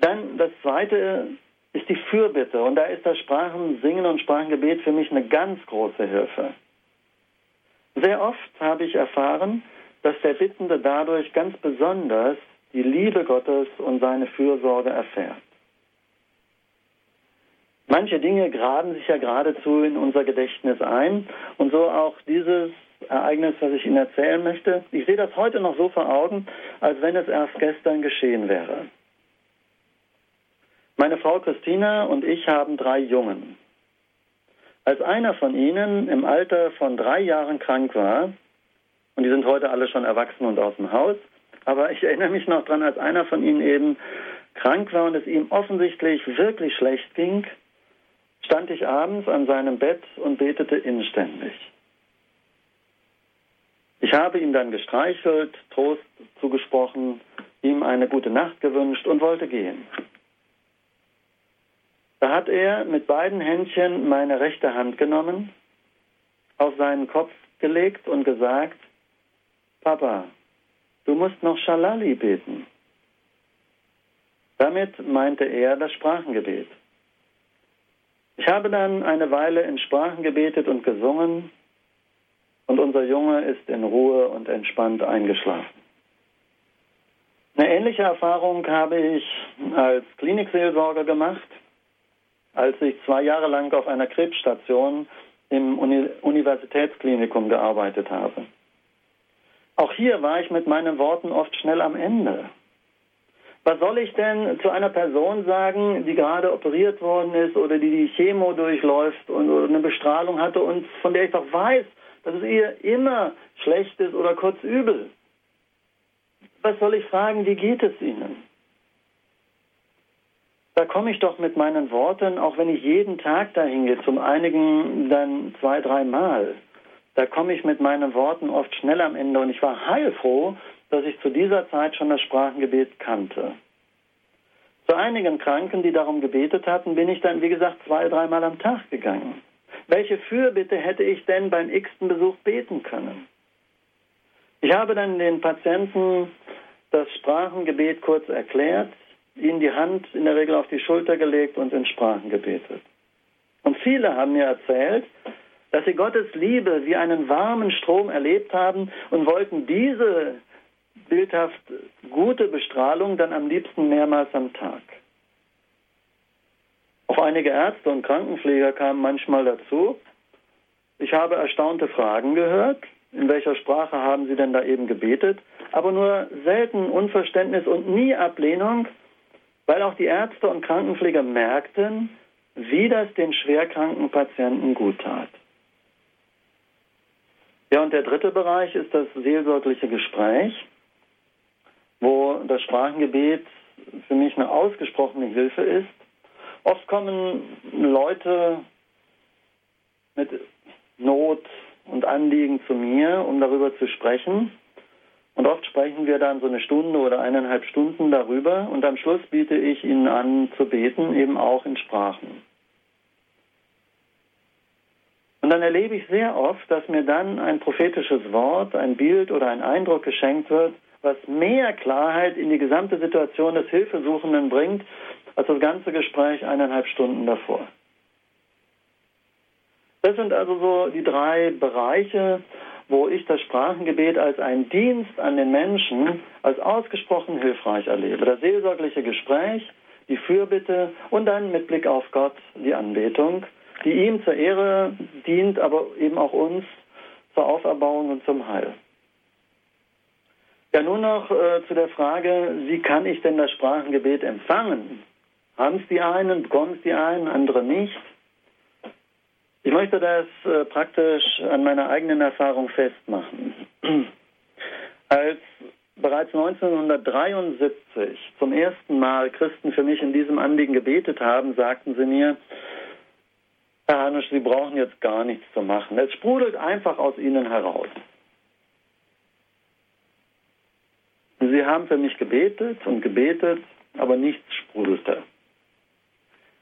Dann das zweite ist die Fürbitte und da ist das Sprachensingen und Sprachengebet für mich eine ganz große Hilfe. Sehr oft habe ich erfahren, dass der Bittende dadurch ganz besonders die Liebe Gottes und seine Fürsorge erfährt. Manche Dinge graben sich ja geradezu in unser Gedächtnis ein und so auch dieses Ereignis, was ich Ihnen erzählen möchte. Ich sehe das heute noch so vor Augen, als wenn es erst gestern geschehen wäre. Meine Frau Christina und ich haben drei Jungen. Als einer von ihnen im Alter von drei Jahren krank war, und die sind heute alle schon erwachsen und aus dem Haus, aber ich erinnere mich noch dran, als einer von ihnen eben krank war und es ihm offensichtlich wirklich schlecht ging, stand ich abends an seinem Bett und betete inständig. Ich habe ihn dann gestreichelt, Trost zugesprochen, ihm eine gute Nacht gewünscht und wollte gehen. Da hat er mit beiden Händchen meine rechte Hand genommen, auf seinen Kopf gelegt und gesagt, Papa, du musst noch Shalali beten. Damit meinte er das Sprachengebet. Ich habe dann eine Weile in Sprachen gebetet und gesungen und unser Junge ist in Ruhe und entspannt eingeschlafen. Eine ähnliche Erfahrung habe ich als Klinikseelsorger gemacht, als ich zwei Jahre lang auf einer Krebsstation im Uni Universitätsklinikum gearbeitet habe. Auch hier war ich mit meinen Worten oft schnell am Ende. Was soll ich denn zu einer Person sagen, die gerade operiert worden ist oder die die Chemo durchläuft und oder eine Bestrahlung hatte und von der ich doch weiß, dass es ihr immer schlecht ist oder kurz übel? Was soll ich fragen, wie geht es Ihnen? Da komme ich doch mit meinen Worten, auch wenn ich jeden Tag dahin gehe, zum einigen dann zwei, dreimal, da komme ich mit meinen Worten oft schnell am Ende und ich war heilfroh, dass ich zu dieser Zeit schon das Sprachengebet kannte. Zu einigen Kranken, die darum gebetet hatten, bin ich dann, wie gesagt, zwei, dreimal am Tag gegangen. Welche Fürbitte hätte ich denn beim x-ten Besuch beten können? Ich habe dann den Patienten das Sprachengebet kurz erklärt, ihnen die Hand in der Regel auf die Schulter gelegt und in Sprachen gebetet. Und viele haben mir erzählt, dass sie Gottes Liebe wie einen warmen Strom erlebt haben und wollten diese bildhaft gute Bestrahlung dann am liebsten mehrmals am Tag. Auch einige Ärzte und Krankenpfleger kamen manchmal dazu. Ich habe erstaunte Fragen gehört. In welcher Sprache haben Sie denn da eben gebetet? Aber nur selten Unverständnis und nie Ablehnung, weil auch die Ärzte und Krankenpfleger merkten, wie das den schwerkranken Patienten gut tat. Ja, und der dritte Bereich ist das seelsorgliche Gespräch, wo das Sprachengebet für mich eine ausgesprochene Hilfe ist. Oft kommen Leute mit Not und Anliegen zu mir, um darüber zu sprechen. Und oft sprechen wir dann so eine Stunde oder eineinhalb Stunden darüber und am Schluss biete ich ihnen an zu beten, eben auch in Sprachen. Und dann erlebe ich sehr oft, dass mir dann ein prophetisches Wort, ein Bild oder ein Eindruck geschenkt wird, was mehr Klarheit in die gesamte Situation des Hilfesuchenden bringt, als das ganze Gespräch eineinhalb Stunden davor. Das sind also so die drei Bereiche, wo ich das Sprachengebet als einen Dienst an den Menschen als ausgesprochen hilfreich erlebe. Das seelsorgliche Gespräch, die Fürbitte und dann mit Blick auf Gott die Anbetung, die ihm zur Ehre dient, aber eben auch uns zur Auferbauung und zum Heil. Ja, nun noch äh, zu der Frage, wie kann ich denn das Sprachengebet empfangen? Haben es die einen, bekommen es die einen, andere nicht? Ich möchte das äh, praktisch an meiner eigenen Erfahrung festmachen. Als bereits 1973 zum ersten Mal Christen für mich in diesem Anliegen gebetet haben, sagten sie mir, Herr Hanusch, Sie brauchen jetzt gar nichts zu machen. Es sprudelt einfach aus Ihnen heraus. Sie haben für mich gebetet und gebetet, aber nichts sprudelte.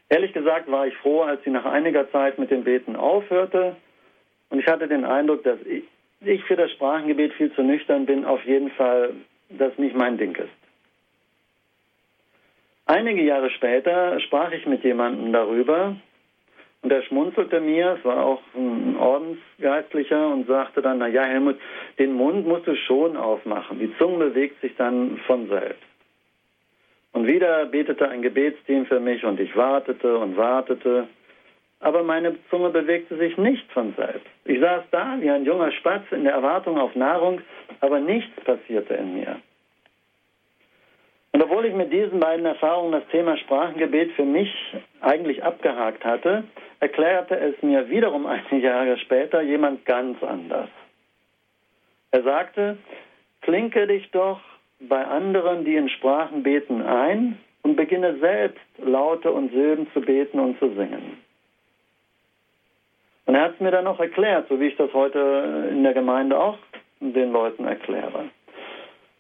Ehrlich gesagt war ich froh, als sie nach einiger Zeit mit dem Beten aufhörte. Und ich hatte den Eindruck, dass ich für das Sprachengebet viel zu nüchtern bin, auf jeden Fall, das nicht mein Ding ist. Einige Jahre später sprach ich mit jemandem darüber und er schmunzelte mir, es war auch ein Ordensgeistlicher und sagte dann, na ja, Helmut, den Mund musst du schon aufmachen, die Zunge bewegt sich dann von selbst. Und wieder betete ein Gebetsteam für mich und ich wartete und wartete. Aber meine Zunge bewegte sich nicht von selbst. Ich saß da wie ein junger Spatz in der Erwartung auf Nahrung, aber nichts passierte in mir. Und obwohl ich mit diesen beiden Erfahrungen das Thema Sprachengebet für mich eigentlich abgehakt hatte, erklärte es mir wiederum einige Jahre später jemand ganz anders. Er sagte, klinke dich doch bei anderen, die in Sprachen beten, ein und beginne selbst Laute und Silben zu beten und zu singen. Und er hat es mir dann noch erklärt, so wie ich das heute in der Gemeinde auch den Leuten erkläre.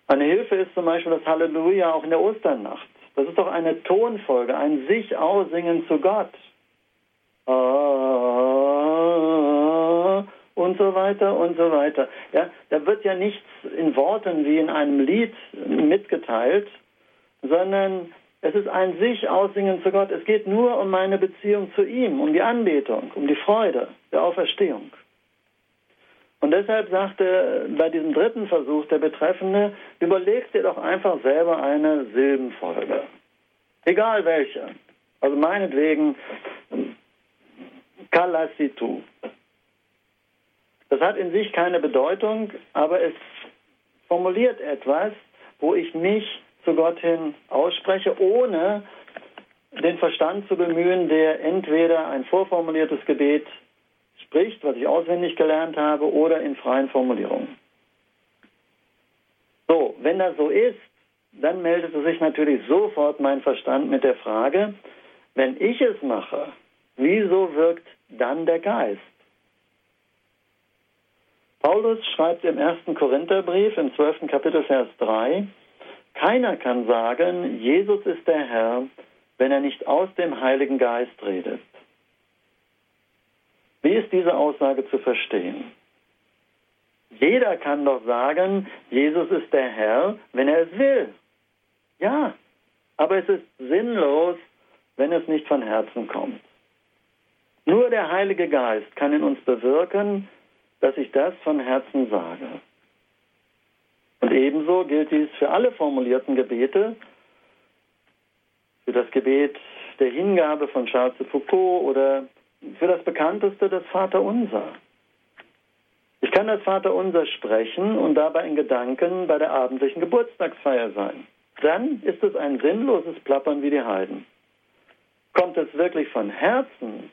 Eine Hilfe ist zum Beispiel das Halleluja auch in der Osternacht. Das ist doch eine Tonfolge, ein sich aussingen zu Gott. Und so weiter und so weiter. Ja, da wird ja nichts in Worten wie in einem Lied mitgeteilt, sondern es ist ein sich aussingen zu Gott. Es geht nur um meine Beziehung zu ihm, um die Anbetung, um die Freude der Auferstehung. Und deshalb sagte bei diesem dritten Versuch der Betreffende, überlegst dir doch einfach selber eine Silbenfolge. Egal welche. Also meinetwegen Kalasitu. Das hat in sich keine Bedeutung, aber es formuliert etwas, wo ich mich zu Gott hin ausspreche, ohne den Verstand zu bemühen, der entweder ein vorformuliertes Gebet spricht, was ich auswendig gelernt habe, oder in freien Formulierungen. So, wenn das so ist, dann meldete sich natürlich sofort mein Verstand mit der Frage, wenn ich es mache, wieso wirkt dann der Geist? Paulus schreibt im ersten Korintherbrief im 12. Kapitel Vers 3, keiner kann sagen, Jesus ist der Herr, wenn er nicht aus dem Heiligen Geist redet. Wie ist diese Aussage zu verstehen? Jeder kann doch sagen, Jesus ist der Herr, wenn er es will. Ja, aber es ist sinnlos, wenn es nicht von Herzen kommt. Nur der Heilige Geist kann in uns bewirken, dass ich das von Herzen sage. Und ebenso gilt dies für alle formulierten Gebete, für das Gebet der Hingabe von Charles de Foucault oder für das bekannteste das Vaterunser. Ich kann das Vaterunser sprechen und dabei in Gedanken bei der abendlichen Geburtstagsfeier sein. Dann ist es ein sinnloses Plappern wie die Heiden. Kommt es wirklich von Herzen,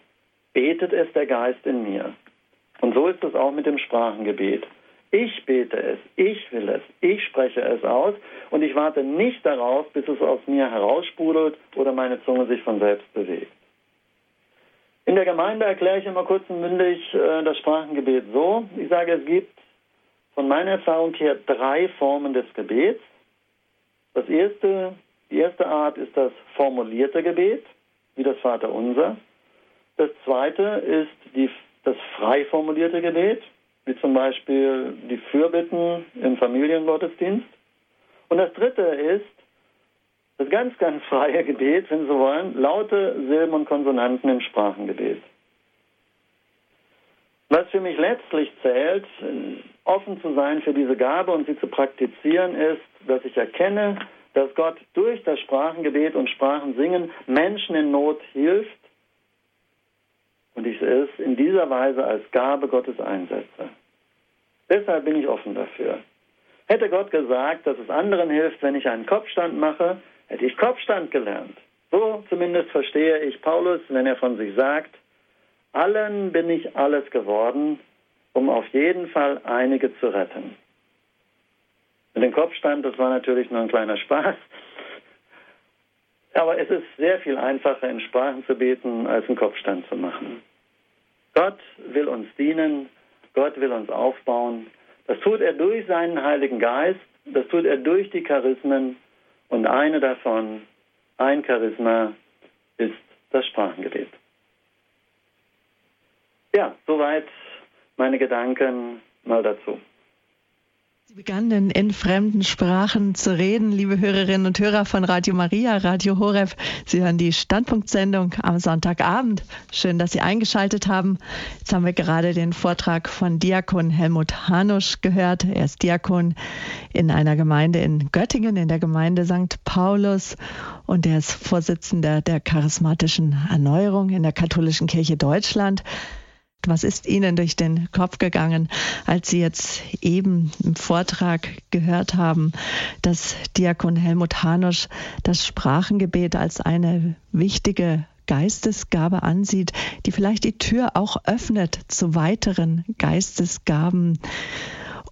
betet es der Geist in mir. Und so ist es auch mit dem Sprachengebet. Ich bete es, ich will es, ich spreche es aus und ich warte nicht darauf, bis es aus mir heraussprudelt oder meine Zunge sich von selbst bewegt. In der Gemeinde erkläre ich immer kurz und mündig äh, das Sprachengebet so. Ich sage, es gibt von meiner Erfahrung her drei Formen des Gebets. Das erste, die erste Art ist das formulierte Gebet, wie das Vaterunser. Das zweite ist die, das frei formulierte Gebet, wie zum Beispiel die Fürbitten im Familiengottesdienst. Und das dritte ist das ganz, ganz freie Gebet, wenn Sie wollen, laute Silben und Konsonanten im Sprachengebet. Was für mich letztlich zählt, offen zu sein für diese Gabe und sie zu praktizieren, ist, dass ich erkenne, dass Gott durch das Sprachengebet und Sprachensingen Menschen in Not hilft und ich es in dieser Weise als Gabe Gottes einsetze. Deshalb bin ich offen dafür. Hätte Gott gesagt, dass es anderen hilft, wenn ich einen Kopfstand mache, hätte ich Kopfstand gelernt. So zumindest verstehe ich Paulus, wenn er von sich sagt, allen bin ich alles geworden, um auf jeden Fall einige zu retten. Mit dem Kopfstand, das war natürlich nur ein kleiner Spaß. Aber es ist sehr viel einfacher, in Sprachen zu beten, als einen Kopfstand zu machen. Gott will uns dienen, Gott will uns aufbauen. Das tut er durch seinen Heiligen Geist, das tut er durch die Charismen und eine davon, ein Charisma, ist das Sprachengebet. Ja, soweit meine Gedanken mal dazu. Begannen in fremden Sprachen zu reden, liebe Hörerinnen und Hörer von Radio Maria, Radio Horeb. Sie hören die Standpunktsendung am Sonntagabend. Schön, dass Sie eingeschaltet haben. Jetzt haben wir gerade den Vortrag von Diakon Helmut Hanusch gehört. Er ist Diakon in einer Gemeinde in Göttingen, in der Gemeinde St. Paulus. Und er ist Vorsitzender der charismatischen Erneuerung in der katholischen Kirche Deutschland. Was ist Ihnen durch den Kopf gegangen, als Sie jetzt eben im Vortrag gehört haben, dass Diakon Helmut Hanusch das Sprachengebet als eine wichtige Geistesgabe ansieht, die vielleicht die Tür auch öffnet zu weiteren Geistesgaben.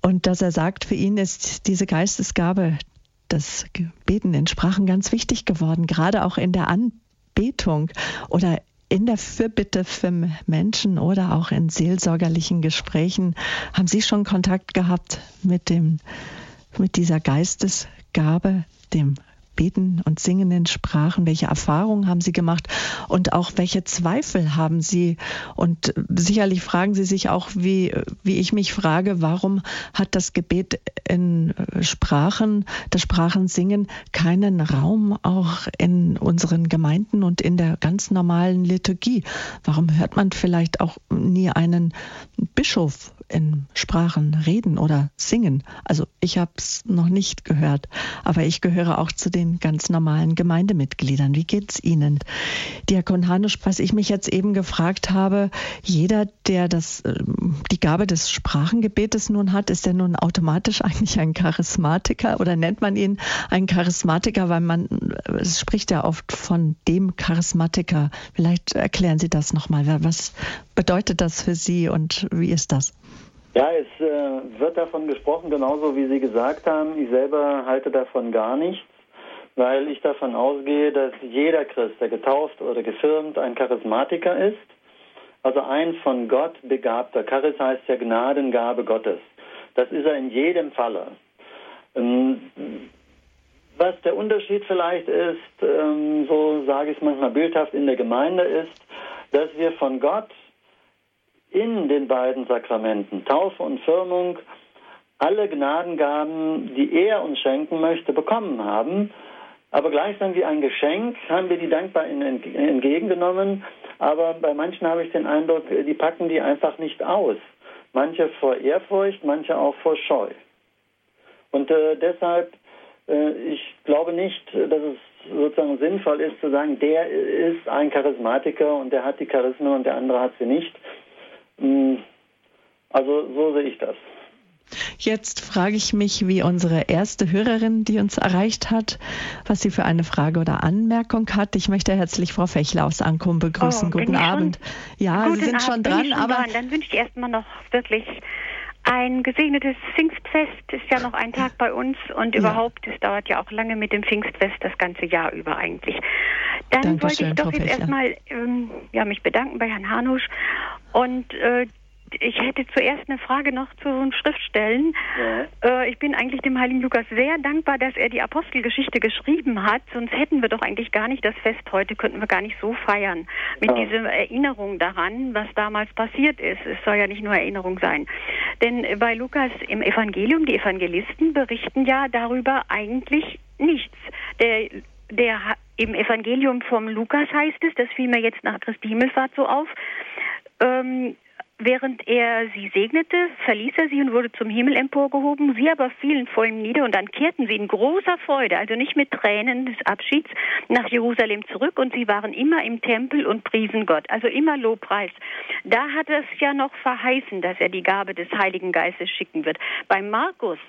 Und dass er sagt, für ihn ist diese Geistesgabe, das Beten in Sprachen ganz wichtig geworden, gerade auch in der Anbetung oder in der Fürbitte für Menschen oder auch in seelsorgerlichen Gesprächen haben Sie schon Kontakt gehabt mit dem, mit dieser Geistesgabe, dem Beten und Singen in Sprachen? Welche Erfahrungen haben Sie gemacht und auch welche Zweifel haben Sie? Und sicherlich fragen Sie sich auch, wie, wie ich mich frage, warum hat das Gebet in Sprachen, das Sprachensingen keinen Raum auch in unseren Gemeinden und in der ganz normalen Liturgie? Warum hört man vielleicht auch nie einen Bischof in Sprachen reden oder singen. Also ich habe es noch nicht gehört, aber ich gehöre auch zu den ganz normalen Gemeindemitgliedern. Wie geht's Ihnen? Diakon Hanusch, was ich mich jetzt eben gefragt habe, jeder, der das, äh, die Gabe des Sprachengebetes nun hat, ist er nun automatisch eigentlich ein Charismatiker oder nennt man ihn ein Charismatiker, weil man, es spricht ja oft von dem Charismatiker. Vielleicht erklären Sie das nochmal. Was bedeutet das für Sie und wie ist das? Ja, es äh, wird davon gesprochen, genauso wie Sie gesagt haben. Ich selber halte davon gar nichts, weil ich davon ausgehe, dass jeder Christ, der getauft oder gefirmt, ein Charismatiker ist. Also ein von Gott begabter. Charis heißt ja Gnadengabe Gottes. Das ist er in jedem Falle. Ähm, was der Unterschied vielleicht ist, ähm, so sage ich es manchmal bildhaft in der Gemeinde, ist, dass wir von Gott in den beiden Sakramenten, Taufe und Firmung, alle Gnadengaben, die er uns schenken möchte, bekommen haben. Aber gleichsam wie ein Geschenk haben wir die dankbar entgegengenommen. Aber bei manchen habe ich den Eindruck, die packen die einfach nicht aus. Manche vor Ehrfurcht, manche auch vor Scheu. Und äh, deshalb, äh, ich glaube nicht, dass es sozusagen sinnvoll ist zu sagen, der ist ein Charismatiker und der hat die Charismen und der andere hat sie nicht. Hm, also so sehe ich das. Jetzt frage ich mich, wie unsere erste Hörerin, die uns erreicht hat, was sie für eine Frage oder Anmerkung hat. Ich möchte herzlich Frau Fechler aus Ankum begrüßen. Oh, Guten Abend. Ja, Guten Sie sind Abend, schon dran, schon aber dran. dann wünsche ich erstmal noch wirklich ein gesegnetes Pfingstfest ist ja noch ein Tag bei uns und ja. überhaupt, es dauert ja auch lange mit dem Pfingstfest das ganze Jahr über eigentlich. Dann Dankeschön, wollte ich doch jetzt erstmal ähm, ja, mich bedanken bei Herrn Hanusch und äh, ich hätte zuerst eine Frage noch zu den Schriftstellen. Ja. Äh, ich bin eigentlich dem heiligen Lukas sehr dankbar, dass er die Apostelgeschichte geschrieben hat. Sonst hätten wir doch eigentlich gar nicht das Fest heute, könnten wir gar nicht so feiern. Mit ja. dieser Erinnerung daran, was damals passiert ist. Es soll ja nicht nur Erinnerung sein. Denn bei Lukas im Evangelium, die Evangelisten berichten ja darüber eigentlich nichts. Der der im Evangelium vom Lukas heißt es, das fiel mir jetzt nach Christi Himmelfahrt so auf, ähm, Während er sie segnete, verließ er sie und wurde zum Himmel emporgehoben. Sie aber fielen vor ihm nieder und dann kehrten sie in großer Freude, also nicht mit Tränen des Abschieds, nach Jerusalem zurück und sie waren immer im Tempel und priesen Gott, also immer Lobpreis. Da hat es ja noch verheißen, dass er die Gabe des Heiligen Geistes schicken wird. Bei Markus,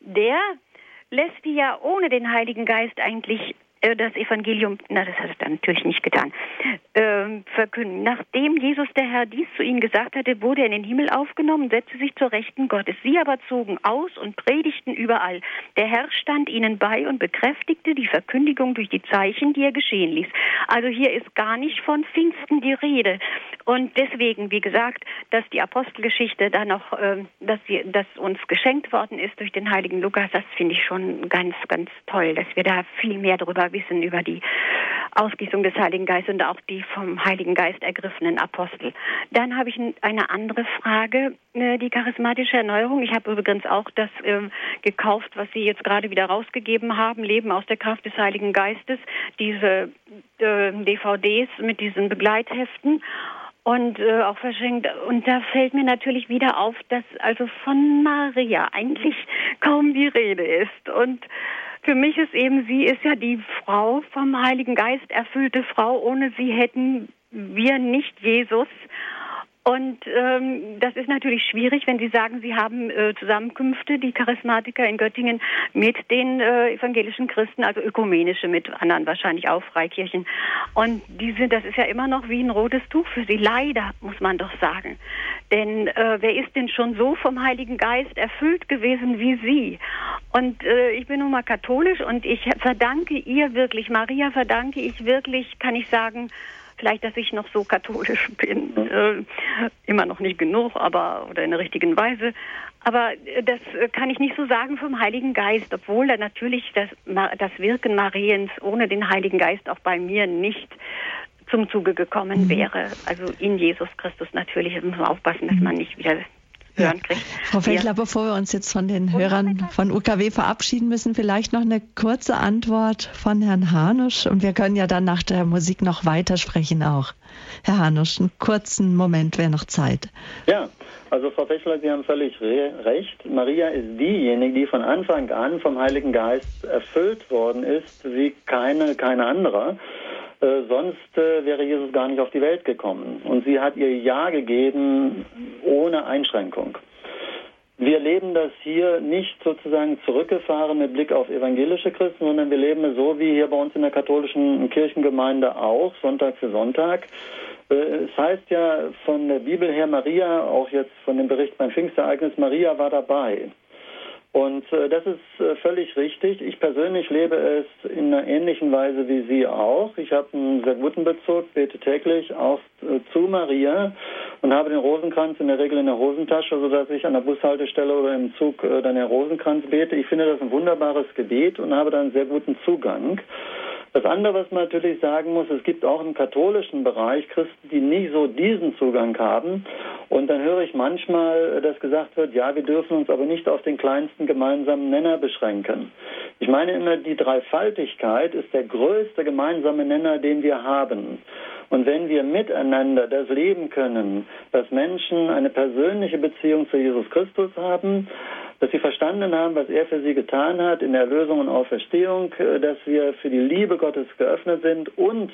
der lässt die ja ohne den Heiligen Geist eigentlich das Evangelium, na, das hat er dann natürlich nicht getan, äh, verkünden. Nachdem Jesus der Herr dies zu ihnen gesagt hatte, wurde er in den Himmel aufgenommen, setzte sich zur Rechten Gottes. Sie aber zogen aus und predigten überall. Der Herr stand ihnen bei und bekräftigte die Verkündigung durch die Zeichen, die er geschehen ließ. Also hier ist gar nicht von Pfingsten die Rede. Und deswegen, wie gesagt, dass die Apostelgeschichte da noch, äh, dass, sie, dass uns geschenkt worden ist durch den heiligen Lukas, das finde ich schon ganz, ganz toll, dass wir da viel mehr darüber wissen über die Ausgießung des Heiligen Geistes und auch die vom Heiligen Geist ergriffenen Apostel. Dann habe ich eine andere Frage, äh, die charismatische Erneuerung. Ich habe übrigens auch das äh, gekauft, was Sie jetzt gerade wieder rausgegeben haben, Leben aus der Kraft des Heiligen Geistes, diese äh, DVDs mit diesen Begleitheften und äh, auch verschenkt. Und da fällt mir natürlich wieder auf, dass also von Maria eigentlich kaum die Rede ist. Und für mich ist eben, sie ist ja die Frau vom Heiligen Geist erfüllte Frau. Ohne sie hätten wir nicht Jesus. Und ähm, das ist natürlich schwierig, wenn Sie sagen, Sie haben äh, Zusammenkünfte, die Charismatiker in Göttingen mit den äh, evangelischen Christen, also ökumenische mit anderen wahrscheinlich auch Freikirchen. Und die sind, das ist ja immer noch wie ein rotes Tuch für Sie. Leider muss man doch sagen, denn äh, wer ist denn schon so vom Heiligen Geist erfüllt gewesen wie Sie? Und äh, ich bin nun mal katholisch und ich verdanke ihr wirklich, Maria verdanke ich wirklich, kann ich sagen, vielleicht, dass ich noch so katholisch bin. Äh, immer noch nicht genug, aber oder in der richtigen Weise. Aber äh, das äh, kann ich nicht so sagen vom Heiligen Geist, obwohl da natürlich das, das Wirken Mariens ohne den Heiligen Geist auch bei mir nicht zum Zuge gekommen mhm. wäre. Also in Jesus Christus natürlich. Muss man aufpassen, dass man nicht wieder hören kriegt. Frau Fechler, ja. bevor wir uns jetzt von den Hörern von UKW verabschieden müssen, vielleicht noch eine kurze Antwort von Herrn Hanusch. Und wir können ja dann nach der Musik noch weitersprechen auch. Herr Hanusch, einen kurzen Moment wäre noch Zeit. Ja, also Frau Fechler, Sie haben völlig re recht. Maria ist diejenige, die von Anfang an vom Heiligen Geist erfüllt worden ist, wie keine, keine andere. Äh, sonst äh, wäre Jesus gar nicht auf die Welt gekommen. Und sie hat ihr Ja gegeben ohne Einschränkung. Wir leben das hier nicht sozusagen zurückgefahren mit Blick auf evangelische Christen, sondern wir leben es so wie hier bei uns in der katholischen Kirchengemeinde auch, Sonntag für Sonntag. Äh, es heißt ja von der Bibel her Maria, auch jetzt von dem Bericht beim Pfingstereignis, Maria war dabei. Und äh, das ist äh, völlig richtig. Ich persönlich lebe es in einer ähnlichen Weise wie Sie auch. Ich habe einen sehr guten Bezug, bete täglich auch äh, zu Maria und habe den Rosenkranz in der Regel in der Hosentasche, sodass ich an der Bushaltestelle oder im Zug äh, dann den Rosenkranz bete. Ich finde das ein wunderbares Gebet und habe da einen sehr guten Zugang. Das andere, was man natürlich sagen muss, es gibt auch im katholischen Bereich Christen, die nicht so diesen Zugang haben. Und dann höre ich manchmal, dass gesagt wird, ja, wir dürfen uns aber nicht auf den kleinsten gemeinsamen Nenner beschränken. Ich meine immer, die Dreifaltigkeit ist der größte gemeinsame Nenner, den wir haben. Und wenn wir miteinander das leben können, dass Menschen eine persönliche Beziehung zu Jesus Christus haben, dass sie verstanden haben, was er für sie getan hat in der Erlösung und Auferstehung, äh, dass wir für die Liebe Gottes geöffnet sind und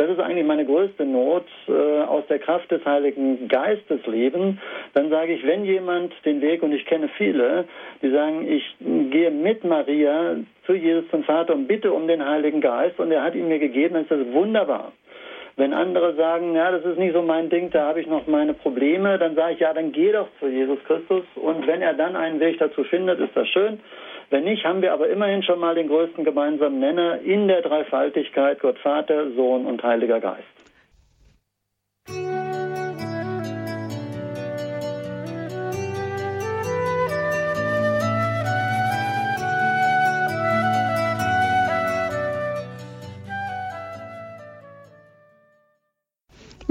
das ist eigentlich meine größte Not, äh, aus der Kraft des Heiligen Geistes leben. Dann sage ich, wenn jemand den Weg, und ich kenne viele, die sagen, ich gehe mit Maria zu Jesus zum Vater und bitte um den Heiligen Geist und er hat ihn mir gegeben, dann ist das wunderbar. Wenn andere sagen, ja, das ist nicht so mein Ding, da habe ich noch meine Probleme, dann sage ich, ja, dann geh doch zu Jesus Christus und wenn er dann einen Weg dazu findet, ist das schön. Wenn nicht, haben wir aber immerhin schon mal den größten gemeinsamen Nenner in der Dreifaltigkeit Gott Vater, Sohn und Heiliger Geist.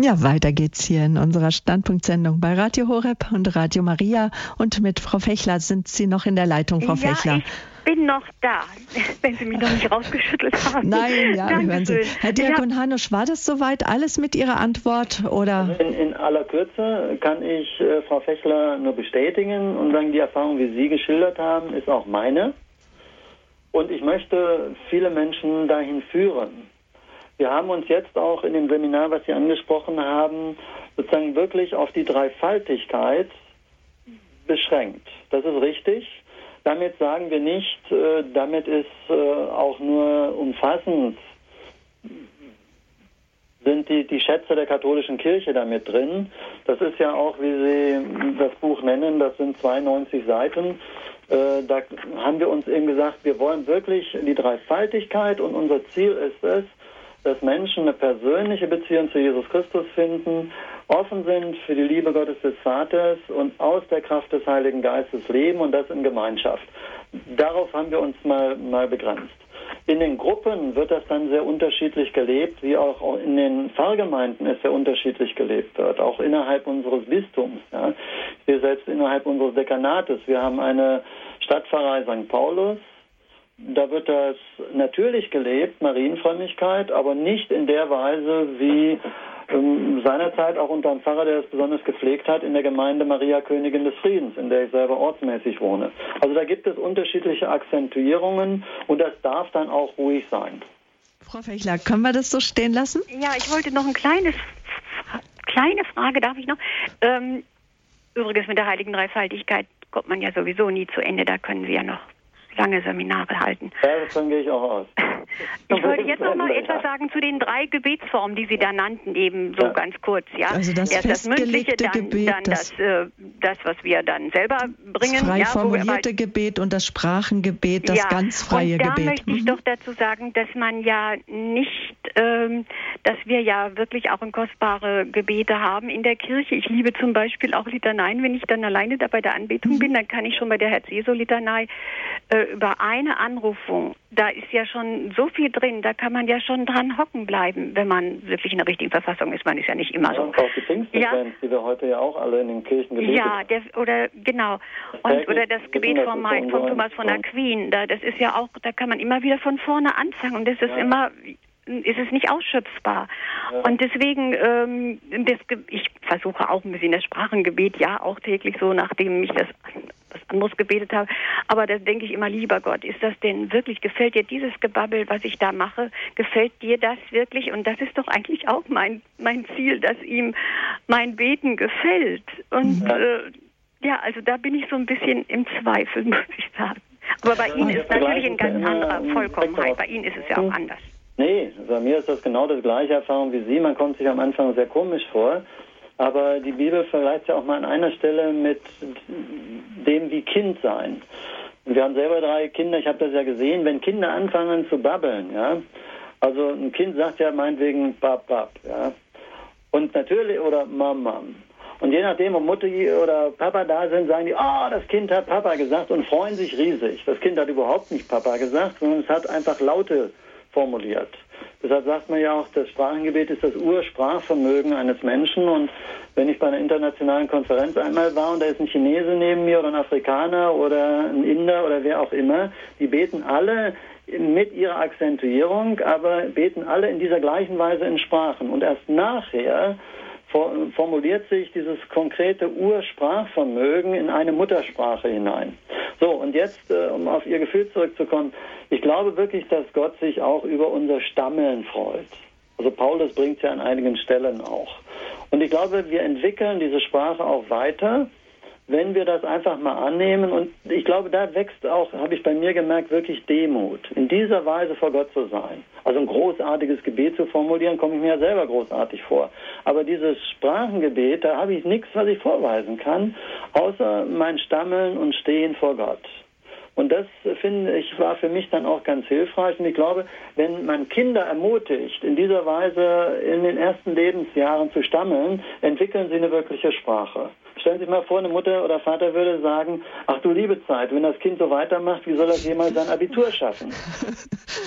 Ja, weiter geht's hier in unserer Standpunktsendung bei Radio Horeb und Radio Maria. Und mit Frau Fechler sind Sie noch in der Leitung, Frau ja, Fechler. Ich bin noch da, wenn Sie mich noch nicht rausgeschüttelt haben. Nein, ja, hören Sie. Herr Diakon Hanusch, war das soweit alles mit Ihrer Antwort? Oder? In, in aller Kürze kann ich äh, Frau Fechler nur bestätigen und sagen, die Erfahrung, wie Sie geschildert haben, ist auch meine. Und ich möchte viele Menschen dahin führen. Wir haben uns jetzt auch in dem Seminar, was Sie angesprochen haben, sozusagen wirklich auf die Dreifaltigkeit beschränkt. Das ist richtig. Damit sagen wir nicht, äh, damit ist äh, auch nur umfassend, sind die, die Schätze der katholischen Kirche damit drin. Das ist ja auch, wie Sie das Buch nennen, das sind 92 Seiten. Äh, da haben wir uns eben gesagt, wir wollen wirklich die Dreifaltigkeit und unser Ziel ist es, dass Menschen eine persönliche Beziehung zu Jesus Christus finden, offen sind für die Liebe Gottes des Vaters und aus der Kraft des Heiligen Geistes leben und das in Gemeinschaft. Darauf haben wir uns mal, mal begrenzt. In den Gruppen wird das dann sehr unterschiedlich gelebt, wie auch in den Pfarrgemeinden es sehr unterschiedlich gelebt wird, auch innerhalb unseres Bistums. Ja. Wir selbst innerhalb unseres Dekanates. Wir haben eine Stadtpfarrei St. Paulus, da wird das natürlich gelebt, Marienfrömmigkeit, aber nicht in der Weise, wie ähm, seinerzeit auch unter einem Pfarrer, der es besonders gepflegt hat, in der Gemeinde Maria Königin des Friedens, in der ich selber ortsmäßig wohne. Also da gibt es unterschiedliche Akzentuierungen und das darf dann auch ruhig sein. Frau Fechler, können wir das so stehen lassen? Ja, ich wollte noch ein kleines, kleine Frage, darf ich noch? Ähm, übrigens mit der heiligen Dreifaltigkeit kommt man ja sowieso nie zu Ende, da können Sie ja noch lange Seminare halten. Ja, davon gehe ich auch aus. Ich wollte jetzt noch mal etwas sagen zu den drei Gebetsformen, die Sie da nannten, eben so ja. ganz kurz. Ja, also das Erst das mündliche, dann, Gebet, dann das, äh, das, was wir dann selber bringen. Das frei ja, formulierte Gebet und das Sprachengebet, das ja. ganz freie und da Gebet. Da möchte ich mhm. doch dazu sagen, dass man ja nicht, ähm, dass wir ja wirklich auch kostbare Gebete haben in der Kirche. Ich liebe zum Beispiel auch Litaneien. Wenn ich dann alleine da bei der Anbetung mhm. bin, dann kann ich schon bei der Herz-Jesu-Litanei äh, über eine Anrufung, da ist ja schon so viel drin, da kann man ja schon dran hocken bleiben, wenn man wirklich in der richtigen Verfassung ist. Man ist ja nicht immer so. Und auch die Pfingstsequenz, ja. die wir heute ja auch alle in den Kirchen gebetet Ja, der, oder genau. Und, oder das Gebet von, von Thomas von Aquin, da, das ist ja auch, da kann man immer wieder von vorne anfangen und das ist ja. immer ist es nicht ausschöpfbar. Ja. Und deswegen, ähm, das, ich versuche auch ein bisschen das Sprachengebet, ja, auch täglich so, nachdem ich das was anderes gebetet habe. Aber da denke ich immer, lieber Gott, ist das denn wirklich, gefällt dir dieses Gebabbel, was ich da mache, gefällt dir das wirklich? Und das ist doch eigentlich auch mein, mein Ziel, dass ihm mein Beten gefällt. Und ja. Äh, ja, also da bin ich so ein bisschen im Zweifel, muss ich sagen. Aber bei Ihnen ist natürlich ein ganz anderer Vollkommenheit. Bei Ihnen ist es ja auch anders. Nee, bei mir ist das genau das gleiche Erfahrung wie Sie. Man kommt sich am Anfang sehr komisch vor. Aber die Bibel vergleicht ja auch mal an einer Stelle mit dem wie Kind sein. Wir haben selber drei Kinder, ich habe das ja gesehen, wenn Kinder anfangen zu babbeln, ja, also ein Kind sagt ja meinetwegen Bab, Bab, ja, und natürlich, oder Mama. Und je nachdem, ob Mutti oder Papa da sind, sagen die, oh, das Kind hat Papa gesagt und freuen sich riesig. Das Kind hat überhaupt nicht Papa gesagt, sondern es hat einfach Laute formuliert. Deshalb sagt man ja auch, das Sprachengebet ist das Ursprachvermögen eines Menschen. Und wenn ich bei einer internationalen Konferenz einmal war und da ist ein Chinese neben mir oder ein Afrikaner oder ein Inder oder wer auch immer, die beten alle mit ihrer Akzentuierung, aber beten alle in dieser gleichen Weise in Sprachen. Und erst nachher formuliert sich dieses konkrete Ursprachvermögen in eine Muttersprache hinein. So, und jetzt, äh, um auf Ihr Gefühl zurückzukommen, ich glaube wirklich, dass Gott sich auch über unser Stammeln freut. Also Paulus bringt es ja an einigen Stellen auch. Und ich glaube, wir entwickeln diese Sprache auch weiter wenn wir das einfach mal annehmen. Und ich glaube, da wächst auch, habe ich bei mir gemerkt, wirklich Demut. In dieser Weise vor Gott zu sein. Also ein großartiges Gebet zu formulieren, komme ich mir ja selber großartig vor. Aber dieses Sprachengebet, da habe ich nichts, was ich vorweisen kann, außer mein Stammeln und Stehen vor Gott. Und das, finde ich, war für mich dann auch ganz hilfreich. Und ich glaube, wenn man Kinder ermutigt, in dieser Weise in den ersten Lebensjahren zu stammeln, entwickeln sie eine wirkliche Sprache. Stellen Sie sich mal vor, eine Mutter oder Vater würde sagen, ach du liebe Zeit, wenn das Kind so weitermacht, wie soll das jemals sein Abitur schaffen?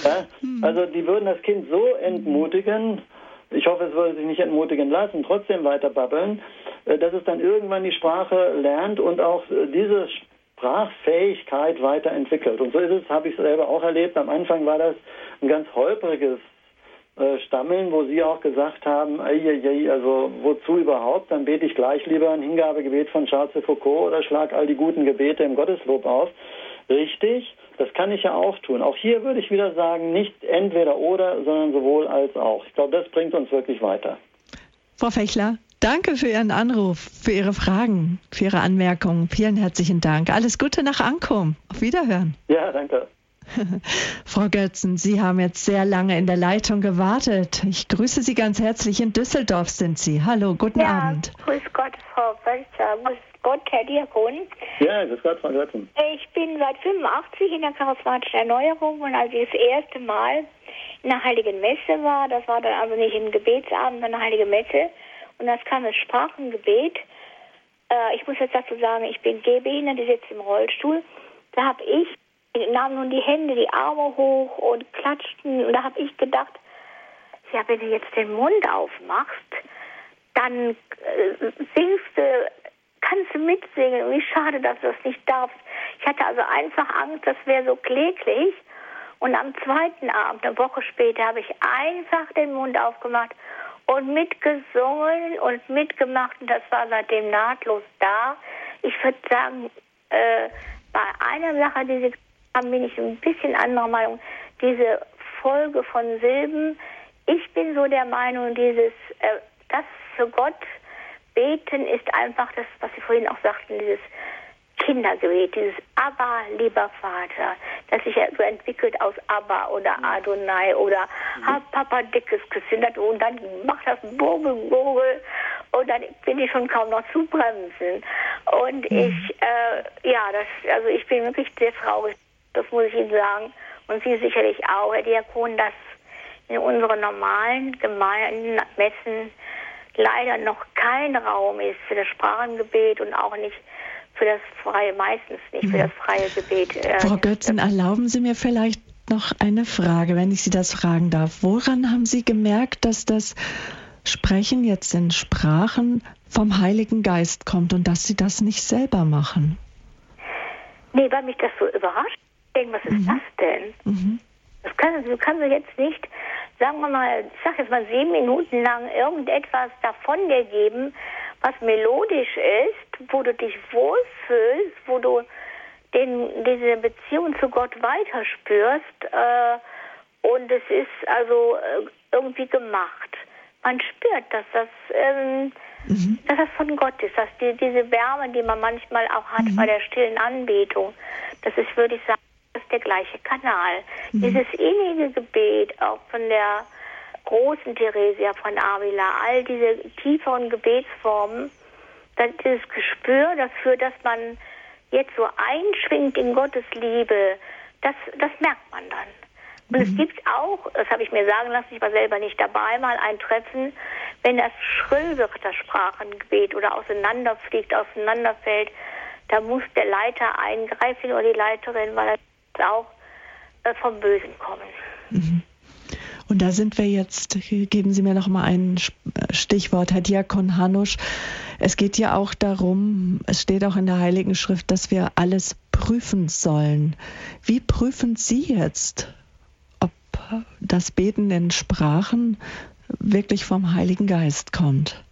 Ja? Also die würden das Kind so entmutigen, ich hoffe, es würde sich nicht entmutigen lassen, trotzdem weiter babbeln, äh, dass es dann irgendwann die Sprache lernt und auch diese Sprachfähigkeit weiterentwickelt. Und so ist es, habe ich selber auch erlebt. Am Anfang war das ein ganz holpriges äh, Stammeln, wo Sie auch gesagt haben, ei, also wozu überhaupt? Dann bete ich gleich lieber ein Hingabegebet von Charles de Foucault oder schlag all die guten Gebete im Gotteslob auf. Richtig, das kann ich ja auch tun. Auch hier würde ich wieder sagen, nicht entweder oder, sondern sowohl als auch. Ich glaube, das bringt uns wirklich weiter. Frau Fechler, Danke für Ihren Anruf, für Ihre Fragen, für Ihre Anmerkungen. Vielen herzlichen Dank. Alles Gute nach Ankom. Auf Wiederhören. Ja, danke. Frau Götzen, Sie haben jetzt sehr lange in der Leitung gewartet. Ich grüße Sie ganz herzlich. In Düsseldorf sind Sie. Hallo, guten ja, Abend. Grüß Gott, Frau Wölzer. Grüß Gott, Herr Diakon. Ja, grüß Gott, Frau Götzen. Ich bin seit 85 in der charismatischen Erneuerung und als ich das erste Mal in der Heiligen Messe war, das war dann also nicht im Gebetsabend, sondern eine Heilige Messe, und das kam das Sprachengebet. Äh, ich muss jetzt dazu sagen, ich bin gehbehindert, ich sitze im Rollstuhl. Da habe ich, nahm nun die Hände, die Arme hoch und klatschten. Und da habe ich gedacht, ja, wenn du jetzt den Mund aufmachst, dann äh, singst du, kannst du mitsingen. Wie schade, dass du das nicht darfst. Ich hatte also einfach Angst, das wäre so kläglich. Und am zweiten Abend, eine Woche später, habe ich einfach den Mund aufgemacht und mitgesungen und mitgemacht und das war seitdem nahtlos da. Ich würde sagen, äh, bei einer Sache, die Sie bin ich ein bisschen anderer Meinung. Diese Folge von Silben, ich bin so der Meinung, dieses, äh, das für Gott beten ist einfach das, was Sie vorhin auch sagten, dieses Kindergebet, dieses Abba, lieber Vater, das sich ja so entwickelt aus Abba oder Adonai oder mhm. Hab Papa dickes Küsschen und dann macht das Gurgel, Gurgel und dann bin ich schon kaum noch zu bremsen. Und mhm. ich, äh, ja, das, also ich bin wirklich sehr traurig, das muss ich Ihnen sagen. Und Sie sicherlich auch, Herr Diakon, dass in unseren normalen Gemeinden, Messen leider noch kein Raum ist für das Sprachengebet und auch nicht für das freie, meistens nicht für mhm. das freie Gebet. Äh, Frau Götzen, erlauben Sie mir vielleicht noch eine Frage, wenn ich Sie das fragen darf. Woran haben Sie gemerkt, dass das Sprechen jetzt in Sprachen vom Heiligen Geist kommt und dass Sie das nicht selber machen? Nee, weil mich das so überrascht. Was ist mhm. das denn? Mhm. Das kann, du kannst jetzt nicht, sagen wir mal, ich sag jetzt mal sieben Minuten lang irgendetwas davon dir geben, was melodisch ist, wo du dich wohlfühlst, wo du den, diese Beziehung zu Gott weiterspürst. Äh, und es ist also äh, irgendwie gemacht. Man spürt, dass das, ähm, mhm. dass das von Gott ist, dass die, diese Wärme, die man manchmal auch hat mhm. bei der stillen Anbetung, das ist, würde ich sagen, der gleiche Kanal. Mhm. Dieses innige Gebet, auch von der großen Theresia von Avila, all diese tieferen Gebetsformen, dann dieses Gespür dafür, dass man jetzt so einschwingt in Gottes Liebe, das, das merkt man dann. Und mhm. es gibt auch, das habe ich mir sagen lassen, ich war selber nicht dabei, mal ein Treffen, wenn das schrill wird, das Sprachengebet oder auseinanderfliegt, auseinanderfällt, da muss der Leiter eingreifen oder die Leiterin, weil das auch äh, vom Bösen kommen. Mhm. Und da sind wir jetzt, geben Sie mir noch mal ein Stichwort, Herr Diakon Hanusch. Es geht ja auch darum, es steht auch in der Heiligen Schrift, dass wir alles prüfen sollen. Wie prüfen Sie jetzt, ob das Beten in Sprachen wirklich vom Heiligen Geist kommt?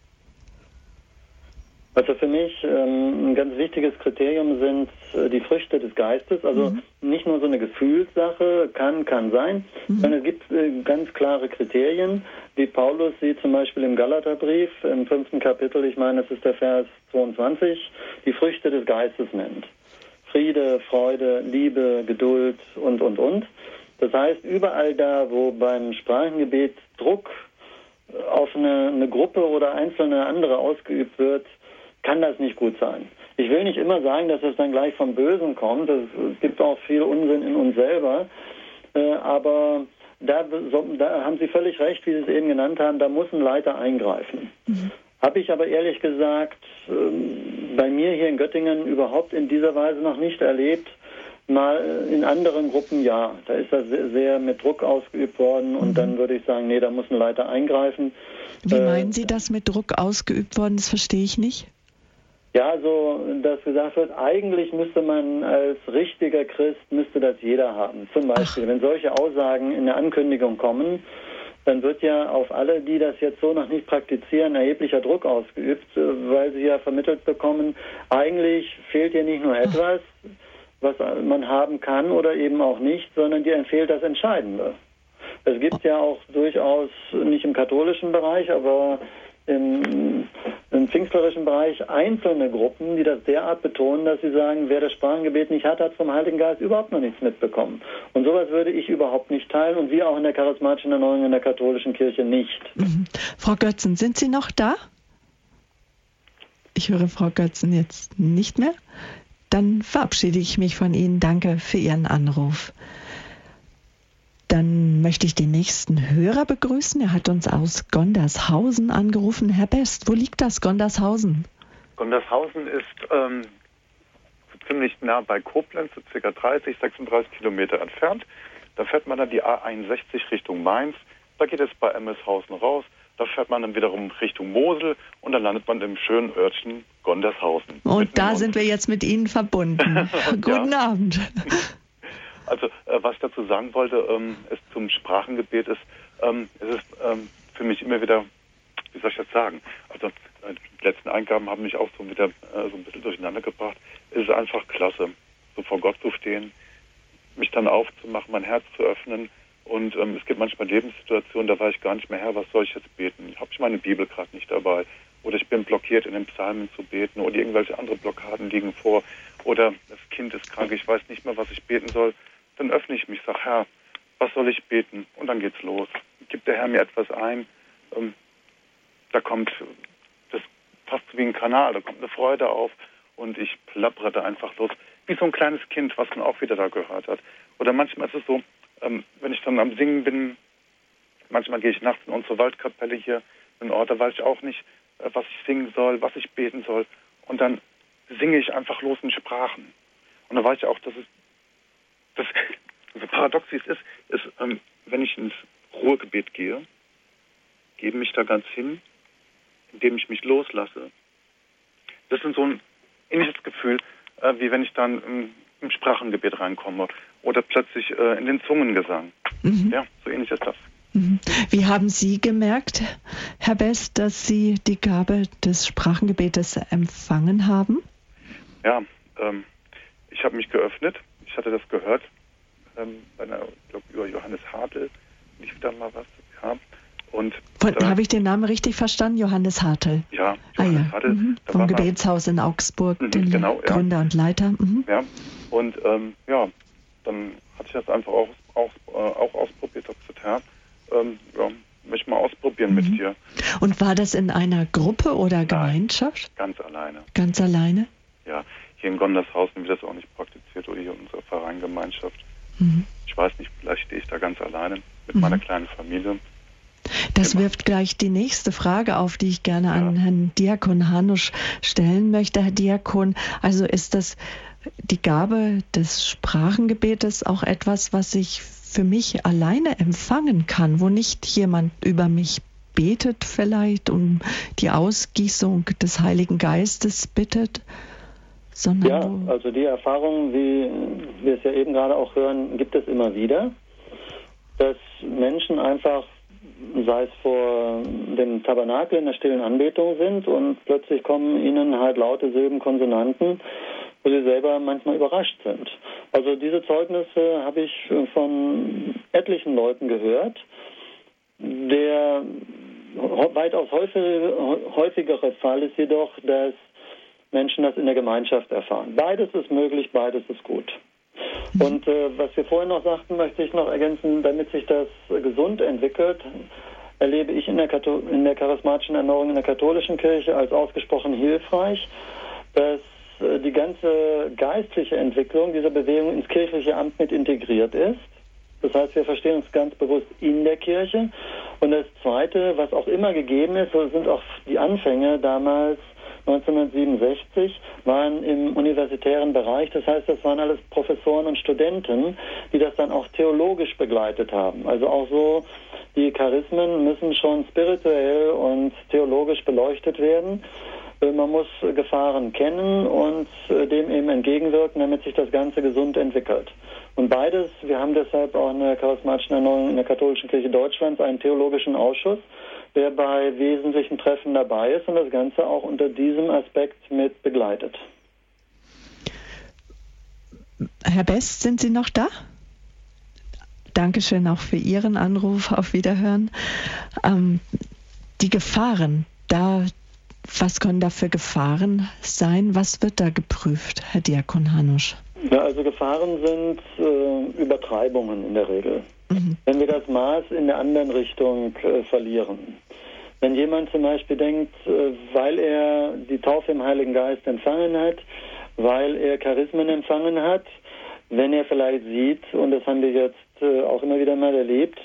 Also für mich ähm, ein ganz wichtiges Kriterium sind äh, die Früchte des Geistes. Also mhm. nicht nur so eine Gefühlssache, kann, kann sein, mhm. sondern es gibt äh, ganz klare Kriterien, wie Paulus sie zum Beispiel im Galaterbrief im fünften Kapitel, ich meine, das ist der Vers 22, die Früchte des Geistes nennt. Friede, Freude, Liebe, Geduld und, und, und. Das heißt, überall da, wo beim Sprachengebet Druck auf eine, eine Gruppe oder einzelne andere ausgeübt wird, kann das nicht gut sein. Ich will nicht immer sagen, dass es dann gleich vom Bösen kommt. Es gibt auch viel Unsinn in uns selber. Äh, aber da, da, haben Sie völlig recht, wie Sie es eben genannt haben, da muss ein Leiter eingreifen. Mhm. Habe ich aber ehrlich gesagt ähm, bei mir hier in Göttingen überhaupt in dieser Weise noch nicht erlebt. Mal in anderen Gruppen ja. Da ist das sehr mit Druck ausgeübt worden und mhm. dann würde ich sagen, nee, da muss ein Leiter eingreifen. Wie äh, meinen Sie das mit Druck ausgeübt worden? Das verstehe ich nicht. Ja, so, dass gesagt wird, eigentlich müsste man als richtiger Christ, müsste das jeder haben. Zum Beispiel, Ach. wenn solche Aussagen in der Ankündigung kommen, dann wird ja auf alle, die das jetzt so noch nicht praktizieren, erheblicher Druck ausgeübt, weil sie ja vermittelt bekommen, eigentlich fehlt dir nicht nur etwas, was man haben kann oder eben auch nicht, sondern dir fehlt das Entscheidende. Es gibt ja auch durchaus, nicht im katholischen Bereich, aber im, im pfingstlerischen Bereich einzelne Gruppen, die das derart betonen, dass sie sagen, wer das Sprachengebet nicht hat, hat vom Heiligen Geist überhaupt noch nichts mitbekommen. Und sowas würde ich überhaupt nicht teilen und wir auch in der charismatischen Erneuerung in der katholischen Kirche nicht. Mhm. Frau Götzen, sind Sie noch da? Ich höre Frau Götzen jetzt nicht mehr. Dann verabschiede ich mich von Ihnen. Danke für Ihren Anruf. Dann möchte ich den nächsten Hörer begrüßen. Er hat uns aus Gondershausen angerufen. Herr Best, wo liegt das, Gondershausen? Gondershausen ist ähm, ziemlich nah bei Koblenz, so circa 30, 36 Kilometer entfernt. Da fährt man dann die A61 Richtung Mainz. Da geht es bei Emmelshausen raus. Da fährt man dann wiederum Richtung Mosel und dann landet man im schönen Örtchen Gondershausen. Und da sind wir jetzt mit Ihnen verbunden. Guten Abend. Also äh, was ich dazu sagen wollte, ähm, ist zum Sprachengebet ist, ähm, es ist ähm, für mich immer wieder, wie soll ich das sagen? Also äh, die letzten Eingaben haben mich auch so wieder äh, so ein bisschen durcheinander gebracht. Es ist einfach klasse, so vor Gott zu stehen, mich dann aufzumachen, mein Herz zu öffnen. Und ähm, es gibt manchmal Lebenssituationen, da weiß ich gar nicht mehr her, was soll ich jetzt beten? Habe ich meine Bibel gerade nicht dabei? Oder ich bin blockiert in den Psalmen zu beten oder irgendwelche andere Blockaden liegen vor. Oder das Kind ist krank, ich weiß nicht mehr, was ich beten soll dann öffne ich mich, sage, Herr, was soll ich beten? Und dann geht's los. Gibt der Herr mir etwas ein? Ähm, da kommt, das passt wie ein Kanal, da kommt eine Freude auf und ich plappere da einfach los. Wie so ein kleines Kind, was man auch wieder da gehört hat. Oder manchmal ist es so, ähm, wenn ich dann am Singen bin, manchmal gehe ich nachts in unsere Waldkapelle hier in Ort, da weiß ich auch nicht, äh, was ich singen soll, was ich beten soll. Und dann singe ich einfach los in Sprachen. Und da weiß ich auch, dass es das, so paradox wie es ist, ist, ähm, wenn ich ins Ruhegebet gehe, gebe mich da ganz hin, indem ich mich loslasse. Das ist so ein ähnliches Gefühl, äh, wie wenn ich dann im, im Sprachengebet reinkomme oder plötzlich äh, in den Zungengesang. Mhm. Ja, so ähnlich ist das. Mhm. Wie haben Sie gemerkt, Herr Best, dass Sie die Gabe des Sprachengebetes empfangen haben? Ja, ähm, ich habe mich geöffnet ich hatte das gehört, ähm, bei einer, glaub, über Johannes Hartl lief da mal was. Ja. Und habe ich den Namen richtig verstanden? Johannes Hartl. Ja, Johannes ah, ja. Hartl. Mhm. Vom Gebetshaus in Augsburg, mhm, den genau, Gründer ja. und Leiter. Mhm. Ja, und ähm, ja, dann hatte ich das einfach auch, auch, äh, auch ausprobiert, habe gesagt, Herr, ähm, ja, möchte mal ausprobieren mit mhm. dir. Und war das in einer Gruppe oder Gemeinschaft? Nein, ganz alleine. Ganz alleine? Ja, hier in Gondershausen wird das auch nicht praktiziert oder hier in unserer Vereingemeinschaft. Mhm. Ich weiß nicht, vielleicht stehe ich da ganz alleine mit mhm. meiner kleinen Familie. Das wirft gleich die nächste Frage auf, die ich gerne ja. an Herrn Diakon Hanusch stellen möchte. Herr Diakon, also ist das die Gabe des Sprachengebetes auch etwas, was ich für mich alleine empfangen kann, wo nicht jemand über mich betet vielleicht um die Ausgießung des Heiligen Geistes bittet? Sondern ja, also die Erfahrung, wie wir es ja eben gerade auch hören, gibt es immer wieder, dass Menschen einfach sei es vor dem Tabernakel in der stillen Anbetung sind und plötzlich kommen ihnen halt laute Silben, Konsonanten, wo sie selber manchmal überrascht sind. Also diese Zeugnisse habe ich von etlichen Leuten gehört. Der weitaus häufigere Fall ist jedoch, dass Menschen das in der Gemeinschaft erfahren. Beides ist möglich, beides ist gut. Mhm. Und äh, was wir vorhin noch sagten, möchte ich noch ergänzen, damit sich das gesund entwickelt, erlebe ich in der, Kathol in der charismatischen Erneuerung in der katholischen Kirche als ausgesprochen hilfreich, dass äh, die ganze geistliche Entwicklung dieser Bewegung ins kirchliche Amt mit integriert ist. Das heißt, wir verstehen uns ganz bewusst in der Kirche. Und das Zweite, was auch immer gegeben ist, so sind auch die Anfänge damals 1967 waren im universitären Bereich. Das heißt, das waren alles Professoren und Studenten, die das dann auch theologisch begleitet haben. Also auch so, die Charismen müssen schon spirituell und theologisch beleuchtet werden. Äh, man muss Gefahren kennen und äh, dem eben entgegenwirken, damit sich das Ganze gesund entwickelt. Und beides, wir haben deshalb auch in der charismatischen Erneuerung in der katholischen Kirche Deutschlands einen theologischen Ausschuss, der bei wesentlichen Treffen dabei ist und das Ganze auch unter diesem Aspekt mit begleitet. Herr Best, sind Sie noch da? Dankeschön auch für Ihren Anruf. Auf Wiederhören. Ähm, die Gefahren, da, was können da für Gefahren sein? Was wird da geprüft, Herr Diakon Hanusch? Ja, also Gefahren sind äh, Übertreibungen in der Regel. Mhm. Wenn wir das Maß in der anderen Richtung äh, verlieren. Wenn jemand zum Beispiel denkt, äh, weil er die Taufe im Heiligen Geist empfangen hat, weil er Charismen empfangen hat, wenn er vielleicht sieht, und das haben wir jetzt äh, auch immer wieder mal erlebt,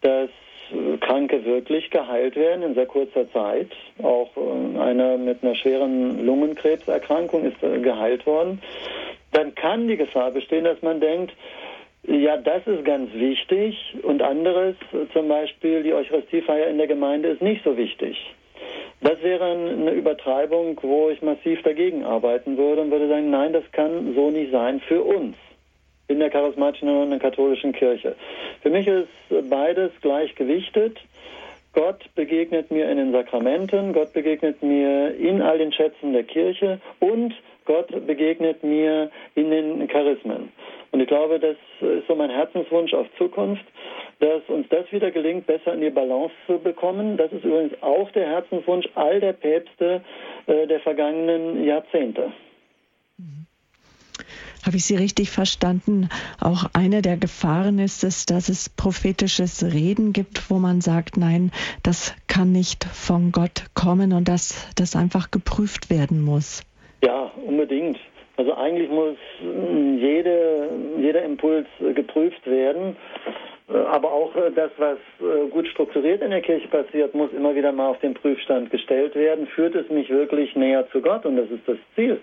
dass äh, Kranke wirklich geheilt werden in sehr kurzer Zeit. Auch äh, einer mit einer schweren Lungenkrebserkrankung ist äh, geheilt worden. Dann kann die Gefahr bestehen, dass man denkt, ja, das ist ganz wichtig und anderes, zum Beispiel die Eucharistiefeier in der Gemeinde ist nicht so wichtig. Das wäre eine Übertreibung, wo ich massiv dagegen arbeiten würde und würde sagen, nein, das kann so nicht sein für uns in der charismatischen und der katholischen Kirche. Für mich ist beides gleichgewichtet. Gott begegnet mir in den Sakramenten, Gott begegnet mir in all den Schätzen der Kirche und Gott begegnet mir in den Charismen. Und ich glaube, das ist so mein Herzenswunsch auf Zukunft, dass uns das wieder gelingt, besser in die Balance zu bekommen. Das ist übrigens auch der Herzenswunsch all der Päpste äh, der vergangenen Jahrzehnte. Habe ich Sie richtig verstanden? Auch eine der Gefahren ist es, dass es prophetisches Reden gibt, wo man sagt, nein, das kann nicht von Gott kommen und dass das einfach geprüft werden muss. Ja, unbedingt. Also eigentlich muss hm, jede, jeder Impuls äh, geprüft werden. Äh, aber auch äh, das, was gut strukturiert in der Kirche passiert, muss immer wieder mal auf den Prüfstand gestellt werden. Führt es mich wirklich näher zu Gott? Und das ist das Ziel.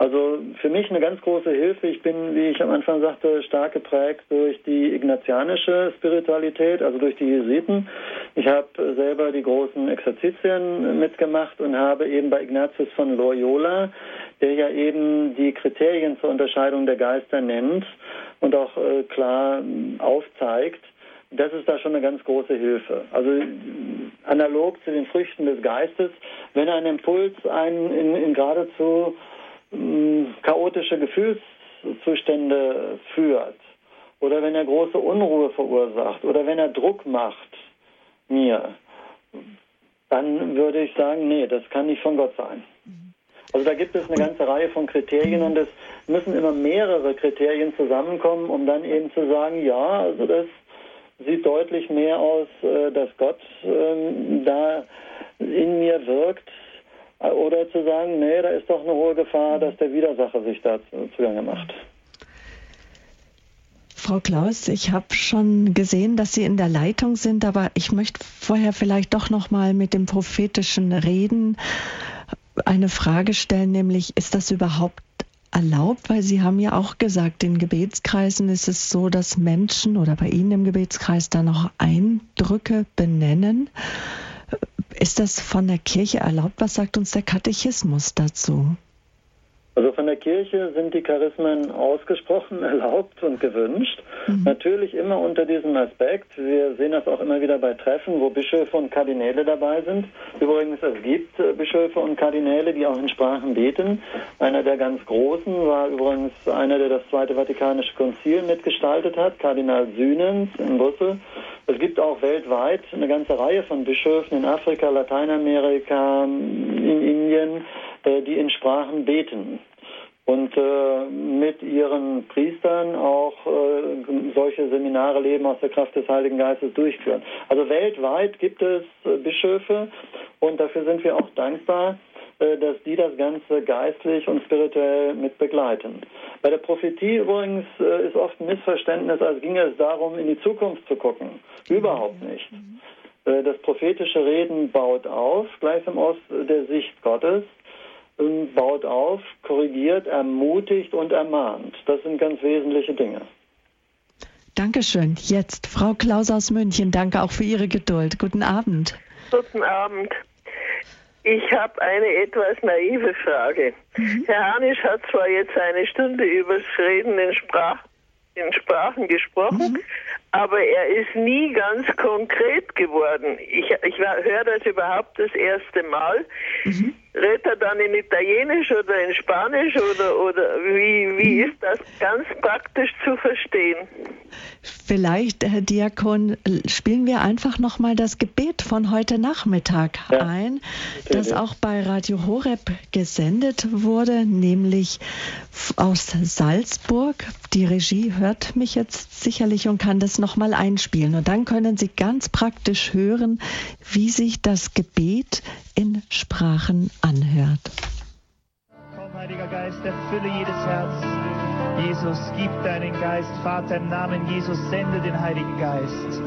Also für mich eine ganz große Hilfe. Ich bin, wie ich am Anfang sagte, stark geprägt durch die ignatianische Spiritualität, also durch die Jesuiten. Ich habe selber die großen Exerzitien mitgemacht und habe eben bei Ignatius von Loyola, der ja eben die Kriterien zur Unterscheidung der Geister nennt und auch äh, klar aufzeigt, das ist da schon eine ganz große Hilfe. Also analog zu den Früchten des Geistes, wenn ein Impuls einen in, in geradezu chaotische Gefühlszustände führt oder wenn er große Unruhe verursacht oder wenn er Druck macht mir, dann würde ich sagen, nee, das kann nicht von Gott sein. Also da gibt es eine ganze Reihe von Kriterien und es müssen immer mehrere Kriterien zusammenkommen, um dann eben zu sagen, ja, also das sieht deutlich mehr aus, äh, dass Gott ähm, da in mir wirkt, oder zu sagen, nee, da ist doch eine hohe Gefahr, dass der Widersacher sich da zugange macht. Frau Klaus, ich habe schon gesehen, dass Sie in der Leitung sind, aber ich möchte vorher vielleicht doch noch mal mit dem prophetischen Reden eine Frage stellen, nämlich ist das überhaupt erlaubt? Weil Sie haben ja auch gesagt, in Gebetskreisen ist es so, dass Menschen oder bei Ihnen im Gebetskreis da noch Eindrücke benennen. Ist das von der Kirche erlaubt? Was sagt uns der Katechismus dazu? Also von der Kirche sind die Charismen ausgesprochen erlaubt und gewünscht. Mhm. Natürlich immer unter diesem Aspekt. Wir sehen das auch immer wieder bei Treffen, wo Bischöfe und Kardinäle dabei sind. Übrigens, es gibt äh, Bischöfe und Kardinäle, die auch in Sprachen beten. Einer der ganz großen war übrigens einer, der das Zweite Vatikanische Konzil mitgestaltet hat, Kardinal Sühnens in Brüssel. Es gibt auch weltweit eine ganze Reihe von Bischöfen in Afrika, Lateinamerika, in Indien, äh, die in Sprachen beten und äh, mit ihren Priestern auch äh, solche Seminare Leben aus der Kraft des Heiligen Geistes durchführen. Also weltweit gibt es äh, Bischöfe und dafür sind wir auch dankbar, äh, dass die das Ganze geistlich und spirituell mit begleiten. Bei der Prophetie übrigens äh, ist oft ein Missverständnis, als ginge es darum, in die Zukunft zu gucken. Überhaupt nicht. Äh, das prophetische Reden baut auf, gleichsam aus der Sicht Gottes baut auf, korrigiert, ermutigt und ermahnt. Das sind ganz wesentliche Dinge. Dankeschön. Jetzt Frau Klaus aus München. Danke auch für Ihre Geduld. Guten Abend. Guten Abend. Ich habe eine etwas naive Frage. Mhm. Herr Hanisch hat zwar jetzt eine Stunde über das Reden in, Sprach, in Sprachen gesprochen, mhm. aber er ist nie ganz konkret geworden. Ich, ich höre das überhaupt das erste Mal. Mhm. Redet er dann in Italienisch oder in Spanisch oder, oder wie, wie ist das ganz praktisch zu verstehen? Vielleicht, Herr Diakon, spielen wir einfach nochmal das Gebet von heute Nachmittag ja. ein, das auch bei Radio Horeb gesendet wurde, nämlich aus Salzburg. Die Regie hört mich jetzt sicherlich und kann das nochmal einspielen. Und dann können Sie ganz praktisch hören, wie sich das Gebet in Sprachen anhört. Komm, Heiliger Geist, erfülle jedes Herz. Jesus, gib deinen Geist, Vater, im Namen Jesus, sende den Heiligen Geist.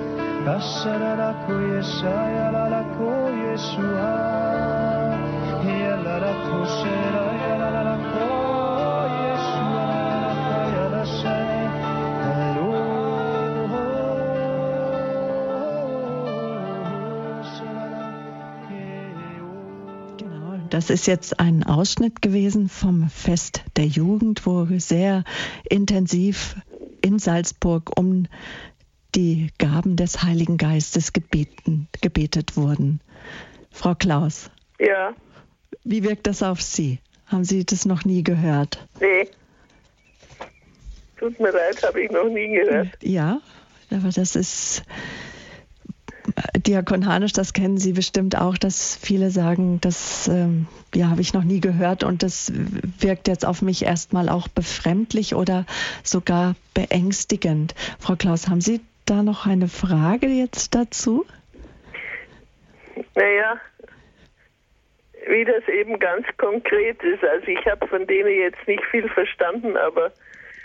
Das ist jetzt ein Ausschnitt gewesen vom Fest der Jugend, wo sehr intensiv in Salzburg um die Gaben des Heiligen Geistes gebeten, gebetet wurden. Frau Klaus. Ja. Wie wirkt das auf Sie? Haben Sie das noch nie gehört? Nee. Tut mir leid, habe ich noch nie gehört. Ja, aber das ist Diakon Hanisch, das kennen Sie bestimmt auch, dass viele sagen, das ähm, ja, habe ich noch nie gehört und das wirkt jetzt auf mich erstmal auch befremdlich oder sogar beängstigend. Frau Klaus, haben Sie da noch eine Frage jetzt dazu? Naja, wie das eben ganz konkret ist. Also ich habe von denen jetzt nicht viel verstanden, aber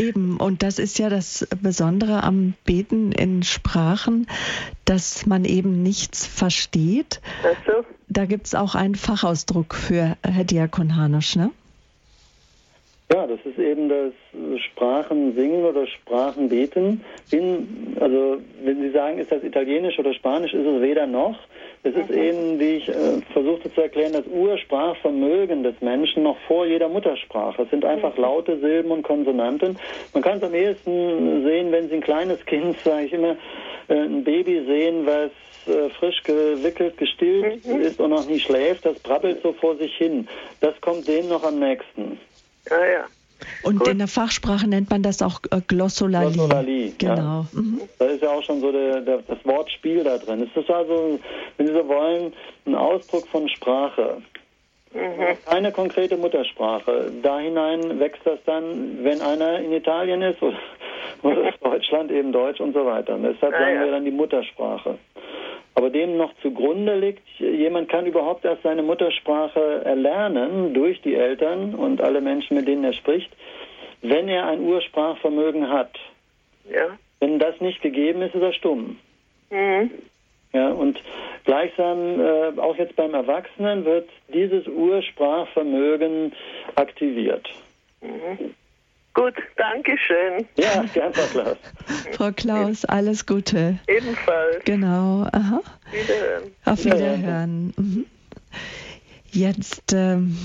Eben, und das ist ja das Besondere am Beten in Sprachen, dass man eben nichts versteht. Ach so. Da gibt es auch einen Fachausdruck für Herr Diakon Hanusch, ne? Ja, das ist eben das Sprachensingen oder Sprachenbeten. In, also wenn Sie sagen, ist das Italienisch oder Spanisch, ist es weder noch. Es ist eben, wie ich äh, versuchte zu erklären, das Ursprachvermögen des Menschen noch vor jeder Muttersprache. Es sind einfach laute Silben und Konsonanten. Man kann es am ehesten sehen, wenn Sie ein kleines Kind, sage ich immer, äh, ein Baby sehen, was äh, frisch gewickelt, gestillt mhm. ist und noch nie schläft, das brabbelt so vor sich hin. Das kommt dem noch am nächsten. Ja, ja. Und Gut. in der Fachsprache nennt man das auch äh, Glossolalie. Glossolalie, genau. Ja. Mhm. Da ist ja auch schon so der, der, das Wortspiel da drin. Es ist also, wenn Sie so wollen, ein Ausdruck von Sprache. Mhm. Keine konkrete Muttersprache. Da hinein wächst das dann, wenn einer in Italien ist oder, oder Deutschland eben Deutsch und so weiter. deshalb ah, sagen ja. wir dann die Muttersprache. Aber dem noch zugrunde liegt, jemand kann überhaupt erst seine Muttersprache erlernen durch die Eltern und alle Menschen, mit denen er spricht, wenn er ein Ursprachvermögen hat. Ja. Wenn das nicht gegeben ist, ist er stumm. Mhm. Ja, und gleichsam äh, auch jetzt beim Erwachsenen wird dieses Ursprachvermögen aktiviert. Mhm. Gut, danke schön. Ja, gern, Frau Klaus. Frau Klaus, alles Gute. Ebenfalls. Genau. Aha. Wiederhören. Auf Wiederhören. Mhm. Jetzt ähm,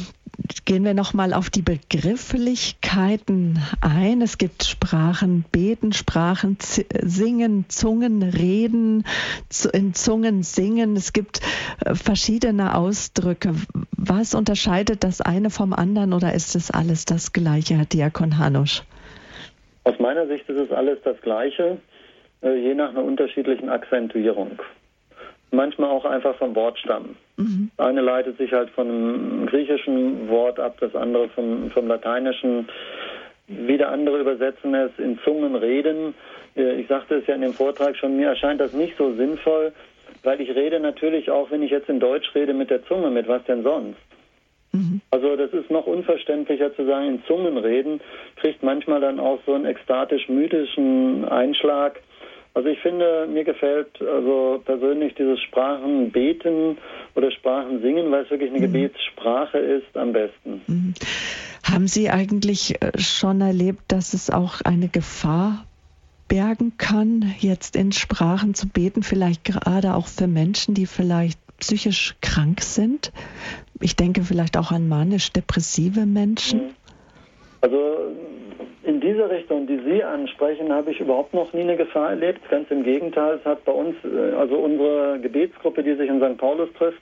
gehen wir noch mal auf die Begrifflichkeiten ein. Es gibt Sprachen beten, Sprachen singen, Zungen reden, in Zungen singen. Es gibt äh, verschiedene Ausdrücke. Was unterscheidet das eine vom anderen oder ist es alles das Gleiche, Herr Diakon Hanusch? Aus meiner Sicht ist es alles das Gleiche, äh, je nach einer unterschiedlichen Akzentuierung manchmal auch einfach vom Wortstamm. Mhm. Eine leitet sich halt von einem griechischen Wort ab, das andere vom, vom lateinischen. Wieder andere übersetzen es in Zungen reden. Äh, ich sagte es ja in dem Vortrag schon, mir erscheint das nicht so sinnvoll, weil ich rede natürlich auch, wenn ich jetzt in Deutsch rede, mit der Zunge, mit was denn sonst? Mhm. Also das ist noch unverständlicher zu sagen, in Zungen reden, kriegt manchmal dann auch so einen ekstatisch-mythischen Einschlag also ich finde, mir gefällt also persönlich dieses Sprachenbeten oder Sprachensingen, weil es wirklich eine mhm. Gebetssprache ist, am besten. Mhm. Haben Sie eigentlich äh, schon erlebt, dass es auch eine Gefahr bergen kann, jetzt in Sprachen zu beten, vielleicht gerade auch für Menschen, die vielleicht psychisch krank sind? Ich denke vielleicht auch an manisch-depressive Menschen. Mhm. Also in dieser Richtung, die Sie ansprechen, habe ich überhaupt noch nie eine Gefahr erlebt. Ganz im Gegenteil, es hat bei uns, äh, also unsere Gebetsgruppe, die sich in St. Paulus trifft,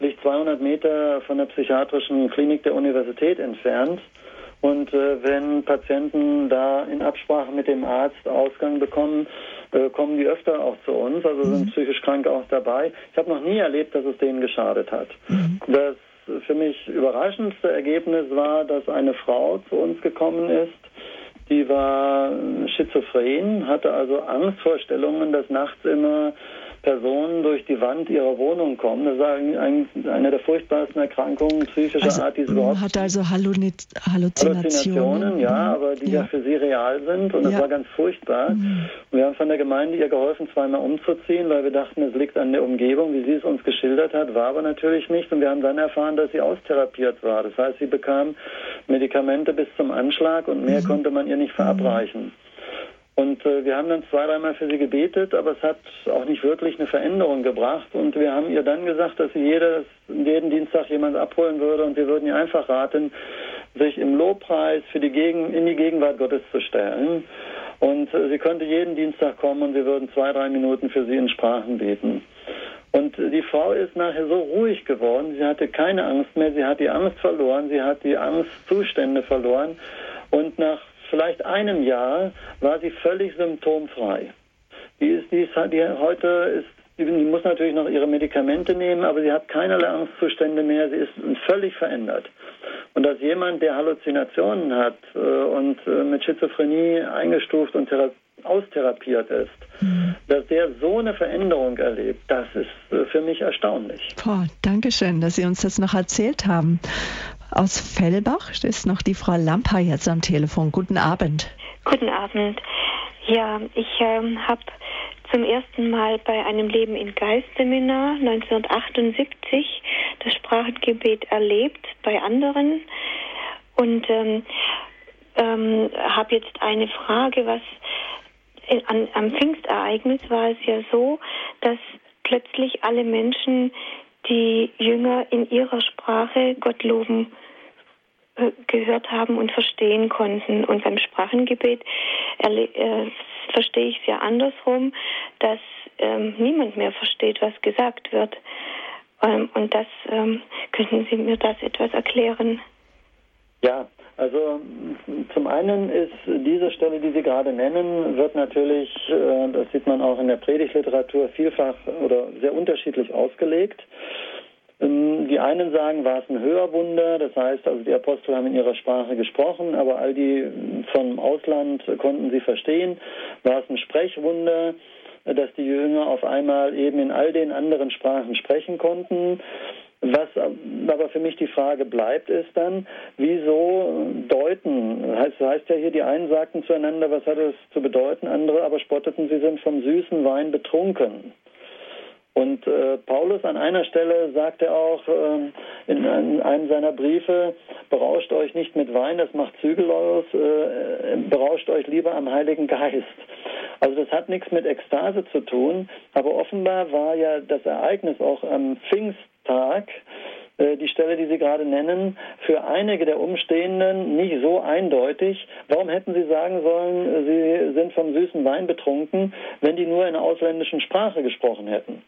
liegt 200 Meter von der psychiatrischen Klinik der Universität entfernt. Und äh, wenn Patienten da in Absprache mit dem Arzt Ausgang bekommen, äh, kommen die öfter auch zu uns, also sind mhm. psychisch krank auch dabei. Ich habe noch nie erlebt, dass es denen geschadet hat. Mhm. Das für mich überraschendste Ergebnis war, dass eine Frau zu uns gekommen ist, die war schizophren, hatte also Angstvorstellungen, dass nachts immer Personen durch die Wand ihrer Wohnung kommen. Das war ein, eine der furchtbarsten Erkrankungen psychischer also, Art, die es überhaupt Hat also Halluzinationen. Halluzinationen, ja, mhm. aber die ja. ja. für sie real sind und das war ganz furchtbar. Mhm. Und wir haben von der Gemeinde ihr geholfen, zweimal umzuziehen, weil wir dachten, es liegt an der Umgebung, wie sie es uns geschildert hat, war aber natürlich nicht. Und wir haben dann erfahren, dass sie austherapiert war. Das heißt, sie bekam Medikamente bis zum Anschlag und mehr mhm. konnte man ihr nicht verabreichen. Und äh, wir haben dann zwei, dreimal für sie gebetet, aber es hat auch nicht wirklich eine Veränderung gebracht. Und wir haben ihr dann gesagt, dass sie jedes, jeden Dienstag jemand abholen würde und wir würden ihr einfach raten, sich im Lobpreis für die Gegen in die Gegenwart Gottes zu stellen. Und äh, sie könnte jeden Dienstag kommen und wir würden zwei, drei Minuten für sie in Sprachen beten. Und die Frau ist nachher so ruhig geworden, sie hatte keine Angst mehr, sie hat die Angst verloren, sie hat die Angstzustände verloren. Und nach vielleicht einem Jahr war sie völlig symptomfrei. Die ist, die ist, die heute ist, die, muss natürlich noch ihre Medikamente nehmen, aber sie hat keinerlei Angstzustände mehr. Sie ist völlig verändert. Und dass jemand, der Halluzinationen hat äh, und äh, mit Schizophrenie eingestuft und austherapiert ist, mhm. dass der so eine Veränderung erlebt, das ist äh, für mich erstaunlich. Boah, Dankeschön, dass Sie uns das noch erzählt haben. Aus Fellbach ist noch die Frau Lampa jetzt am Telefon. Guten Abend. Guten Abend. Ja, ich ähm, habe zum ersten Mal bei einem Leben in Geist-Seminar 1978 das Sprachengebet erlebt bei anderen und ähm, ähm, habe jetzt eine Frage, was an, am Pfingstereignis war es ja so, dass plötzlich alle Menschen die Jünger in ihrer Sprache Gott loben äh, gehört haben und verstehen konnten. Und beim Sprachengebet äh, verstehe ich es ja andersrum, dass ähm, niemand mehr versteht, was gesagt wird. Ähm, und das ähm, könnten Sie mir das etwas erklären? Ja, also zum einen ist diese Stelle, die Sie gerade nennen, wird natürlich, äh, das sieht man auch in der Predigtliteratur, vielfach oder sehr unterschiedlich ausgelegt. Ähm, die einen sagen, war es ein Hörwunder, das heißt, also die Apostel haben in ihrer Sprache gesprochen, aber all die vom Ausland konnten sie verstehen. War es ein Sprechwunder, dass die Jünger auf einmal eben in all den anderen Sprachen sprechen konnten? Was aber für mich die Frage bleibt, ist dann, wieso deuten? Heißt, heißt ja hier, die einen sagten zueinander, was hat es zu bedeuten, andere aber spotteten, sie sind vom süßen Wein betrunken. Und äh, Paulus an einer Stelle sagte auch äh, in, in, einem seiner Briefe, berauscht euch nicht mit Wein, das macht zügellos, äh, berauscht euch lieber am Heiligen Geist. Also das hat nichts mit Ekstase zu tun, aber offenbar war ja das Ereignis auch am Pfingsttag, äh, die Stelle, die Sie gerade nennen, für einige der Umstehenden nicht so eindeutig. Warum hätten Sie sagen sollen, Sie sind vom süßen Wein betrunken, wenn die nur in einer ausländischen Sprache gesprochen hätten?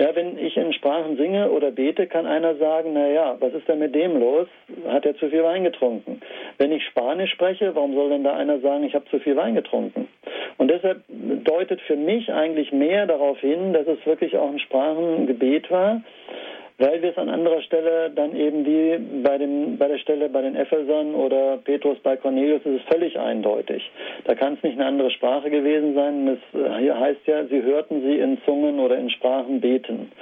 Ja, wenn ich in Sprachen singe oder bete, kann einer sagen, na ja, was ist denn mit dem los? Hat er zu viel Wein getrunken? Wenn ich Spanisch spreche, warum soll denn da einer sagen, ich habe zu viel Wein getrunken? Und deshalb deutet für mich eigentlich mehr darauf hin, dass es wirklich auch ein Sprachengebet war, weil wir es an anderer Stelle dann eben wie bei, dem, bei der Stelle bei den Ephesern oder Petrus bei Cornelius ist es völlig eindeutig. Da kann es nicht eine andere Sprache gewesen sein. Es äh, heißt ja, sie hörten sie in Zungen oder in Sprachen beten.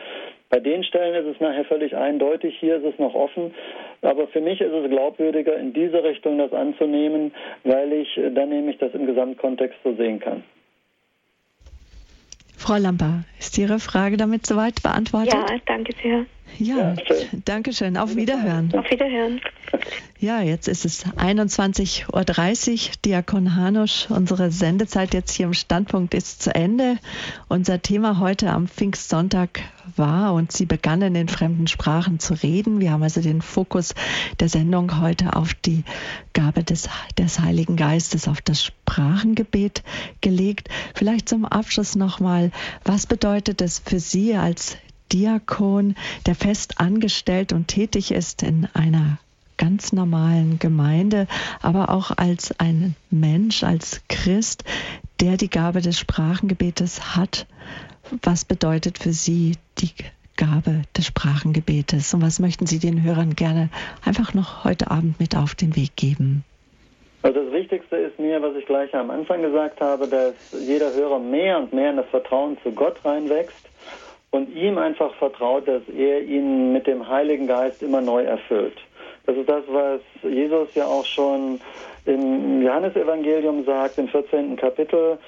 Bei den Stellen ist es nachher völlig eindeutig, hier ist es noch offen. Aber für mich ist es glaubwürdiger, in diese Richtung das anzunehmen, weil ich äh, dann nämlich das im Gesamtkontext so sehen kann. Frau Lamper, ist Ihre Frage damit soweit beantwortet? Ja, danke sehr. Ja, ja danke schön. Auf Wiederhören. Auf Wiederhören. Ja, jetzt ist es 21.30 Uhr. Diakon Hanusch, unsere Sendezeit jetzt hier im Standpunkt ist zu Ende. Unser Thema heute am Pfingstsonntag war und Sie begannen in fremden Sprachen zu reden. Wir haben also den Fokus der Sendung heute auf die Gabe des, des Heiligen Geistes, auf das Sprachengebet gelegt. Vielleicht zum Abschluss nochmal, was bedeutet es für Sie als Diakon, der fest angestellt und tätig ist in einer ganz normalen Gemeinde, aber auch als ein Mensch, als Christ, der die Gabe des Sprachengebetes hat. Was bedeutet für Sie die Gabe des Sprachengebetes? Und was möchten Sie den Hörern gerne einfach noch heute Abend mit auf den Weg geben? Also das Wichtigste ist mir, was ich gleich am Anfang gesagt habe, dass jeder Hörer mehr und mehr in das Vertrauen zu Gott reinwächst und ihm einfach vertraut, dass er ihn mit dem Heiligen Geist immer neu erfüllt. Das ist das, was Jesus ja auch schon im Johannesevangelium sagt, im 14. Kapitel,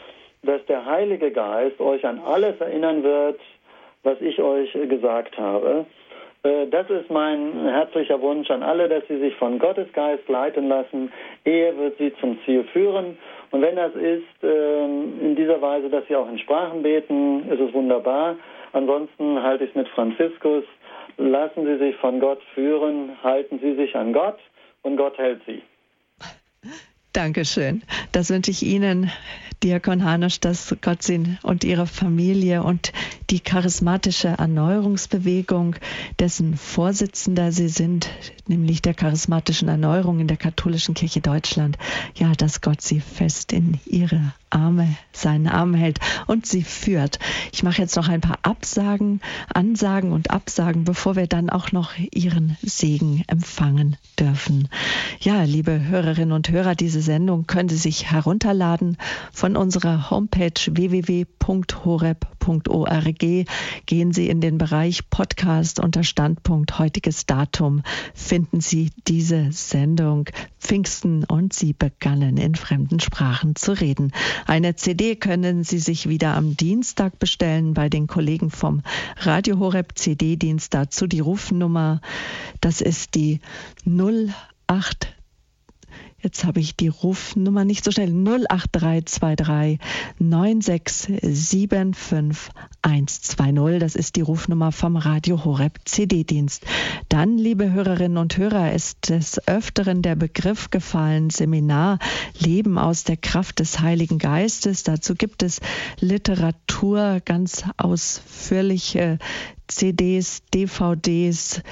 dass der Heilige Geist euch an alles erinnern wird, was ich euch gesagt habe. Äh, das ist mein herzlicher Wunsch an alle, dass sie sich von Gottes Geist leiten lassen. Er wird sie zum Ziel führen. Und wenn das ist ähm, in dieser Weise, dass sie auch in Sprachen beten, ist es wunderbar. Ansonsten halte ich es mit Franziskus. Lassen Sie sich von Gott führen, halten Sie sich an Gott und Gott hält Sie. Dankeschön. Das wünsche ich Ihnen, Diakon Hanusch, dass Gott Sie und Ihre Familie und die charismatische Erneuerungsbewegung, dessen Vorsitzender Sie sind, nämlich der charismatischen Erneuerung in der katholischen Kirche Deutschland, ja, dass Gott Sie fest in Ihre Arme, seinen Arm hält und sie führt. Ich mache jetzt noch ein paar Absagen, Ansagen und Absagen, bevor wir dann auch noch Ihren Segen empfangen dürfen. Ja, liebe Hörerinnen und Hörer, diese Sendung können Sie sich herunterladen von unserer Homepage www.horeb.org. Gehen Sie in den Bereich Podcast unter Standpunkt heutiges Datum, finden Sie diese Sendung Pfingsten und Sie begannen in fremden Sprachen zu reden. Eine CD können Sie sich wieder am Dienstag bestellen bei den Kollegen vom Radio Horeb CD-Dienst. Dazu die Rufnummer. Das ist die 08 Jetzt habe ich die Rufnummer nicht so schnell. 08323 9675120. Das ist die Rufnummer vom Radio Horeb CD-Dienst. Dann, liebe Hörerinnen und Hörer, ist des Öfteren der Begriff gefallen, Seminar Leben aus der Kraft des Heiligen Geistes. Dazu gibt es Literatur, ganz ausführliche CDs, DVDs,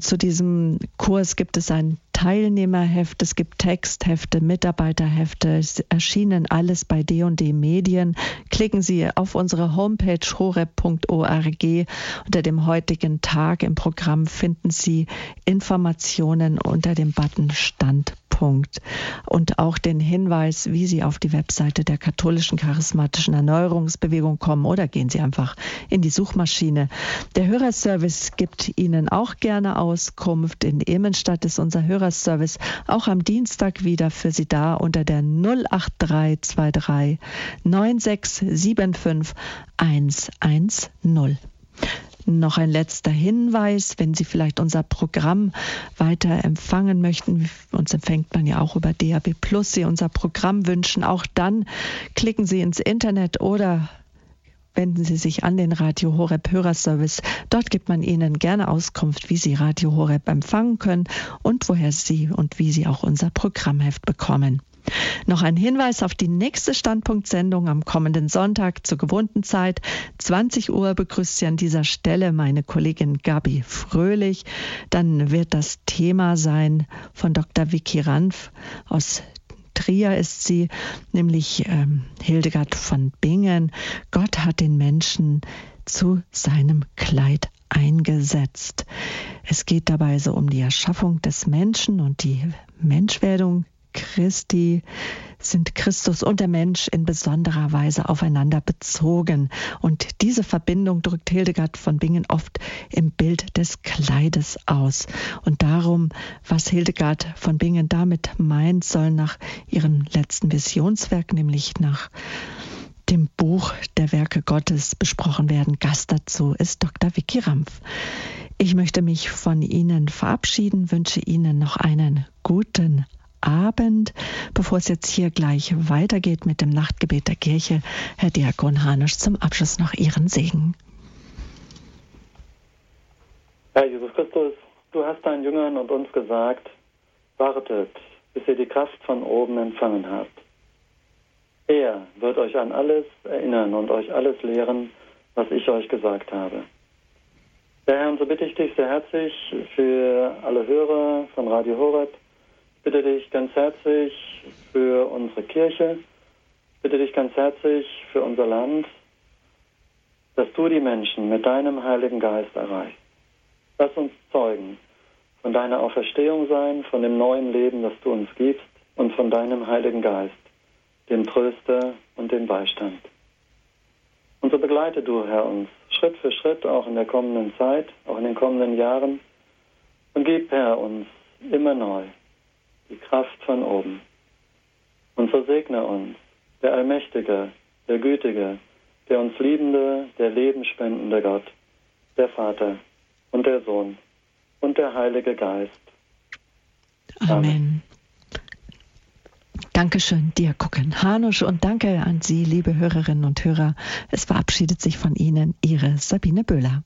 zu diesem Kurs gibt es ein Teilnehmerheft, es gibt Texthefte, Mitarbeiterhefte, es erschienen alles bei D&D Medien. Klicken Sie auf unsere Homepage horeb.org. Unter dem heutigen Tag im Programm finden Sie Informationen unter dem Button Stand Punkt. Und auch den Hinweis, wie Sie auf die Webseite der katholischen charismatischen Erneuerungsbewegung kommen oder gehen Sie einfach in die Suchmaschine. Der Hörerservice gibt Ihnen auch gerne Auskunft. In Emenstadt ist unser Hörerservice auch am Dienstag wieder für Sie da unter der 08323 9675 110. Noch ein letzter Hinweis, wenn Sie vielleicht unser Programm weiter empfangen möchten, uns empfängt man ja auch über DAB Plus, Sie unser Programm wünschen, auch dann klicken Sie ins Internet oder wenden Sie sich an den Radio Horeb Hörerservice. Dort gibt man Ihnen gerne Auskunft, wie Sie Radio Horeb empfangen können und woher Sie und wie Sie auch unser Programmheft bekommen. Noch ein Hinweis auf die nächste Standpunktsendung am kommenden Sonntag zur gewohnten Zeit. 20 Uhr begrüßt Sie an dieser Stelle meine Kollegin Gabi Fröhlich. Dann wird das Thema sein von Dr. Vicky Ranf aus Trier ist sie, nämlich ähm, Hildegard von Bingen. Gott hat den Menschen zu seinem Kleid eingesetzt. Es geht dabei so um die Erschaffung des Menschen und die Menschwerdung Christi sind Christus und der Mensch in besonderer Weise aufeinander bezogen. Und diese Verbindung drückt Hildegard von Bingen oft im Bild des Kleides aus. Und darum, was Hildegard von Bingen damit meint, soll nach ihrem letzten Visionswerk, nämlich nach dem Buch der Werke Gottes besprochen werden. Gast dazu ist Dr. Vicky Rampf. Ich möchte mich von Ihnen verabschieden, wünsche Ihnen noch einen guten Abend. Bevor es jetzt hier gleich weitergeht mit dem Nachtgebet der Kirche, Herr Diakon Hanusch, zum Abschluss noch Ihren Segen. Herr Jesus Christus, du hast deinen Jüngern und uns gesagt, wartet, bis ihr die Kraft von oben empfangen habt. Er wird euch an alles erinnern und euch alles lehren, was ich euch gesagt habe. Ja, Herr, und so bitte ich dich sehr herzlich für alle Hörer von Radio Horeb, bitte dich ganz herzlich für unsere Kirche, bitte dich ganz herzlich für unser Land, dass du die Menschen mit deinem Heiligen Geist erreichst. Lass uns Zeugen von deiner Auferstehung sein, von dem neuen Leben, das du uns gibst und von deinem Heiligen Geist, dem Tröster und dem Beistand. Und so begleite du, Herr, uns Schritt für Schritt, auch in der kommenden Zeit, auch in den kommenden Jahren, und gib, Herr, uns immer neu die Kraft von oben. Und so segne uns der Allmächtige, der Gütige, der uns liebende, der lebenspendende Gott, der Vater und der Sohn und der Heilige Geist. Amen. Amen. Dankeschön, dir gucken, Hanusch, und danke an Sie, liebe Hörerinnen und Hörer. Es verabschiedet sich von Ihnen Ihre Sabine Böhler.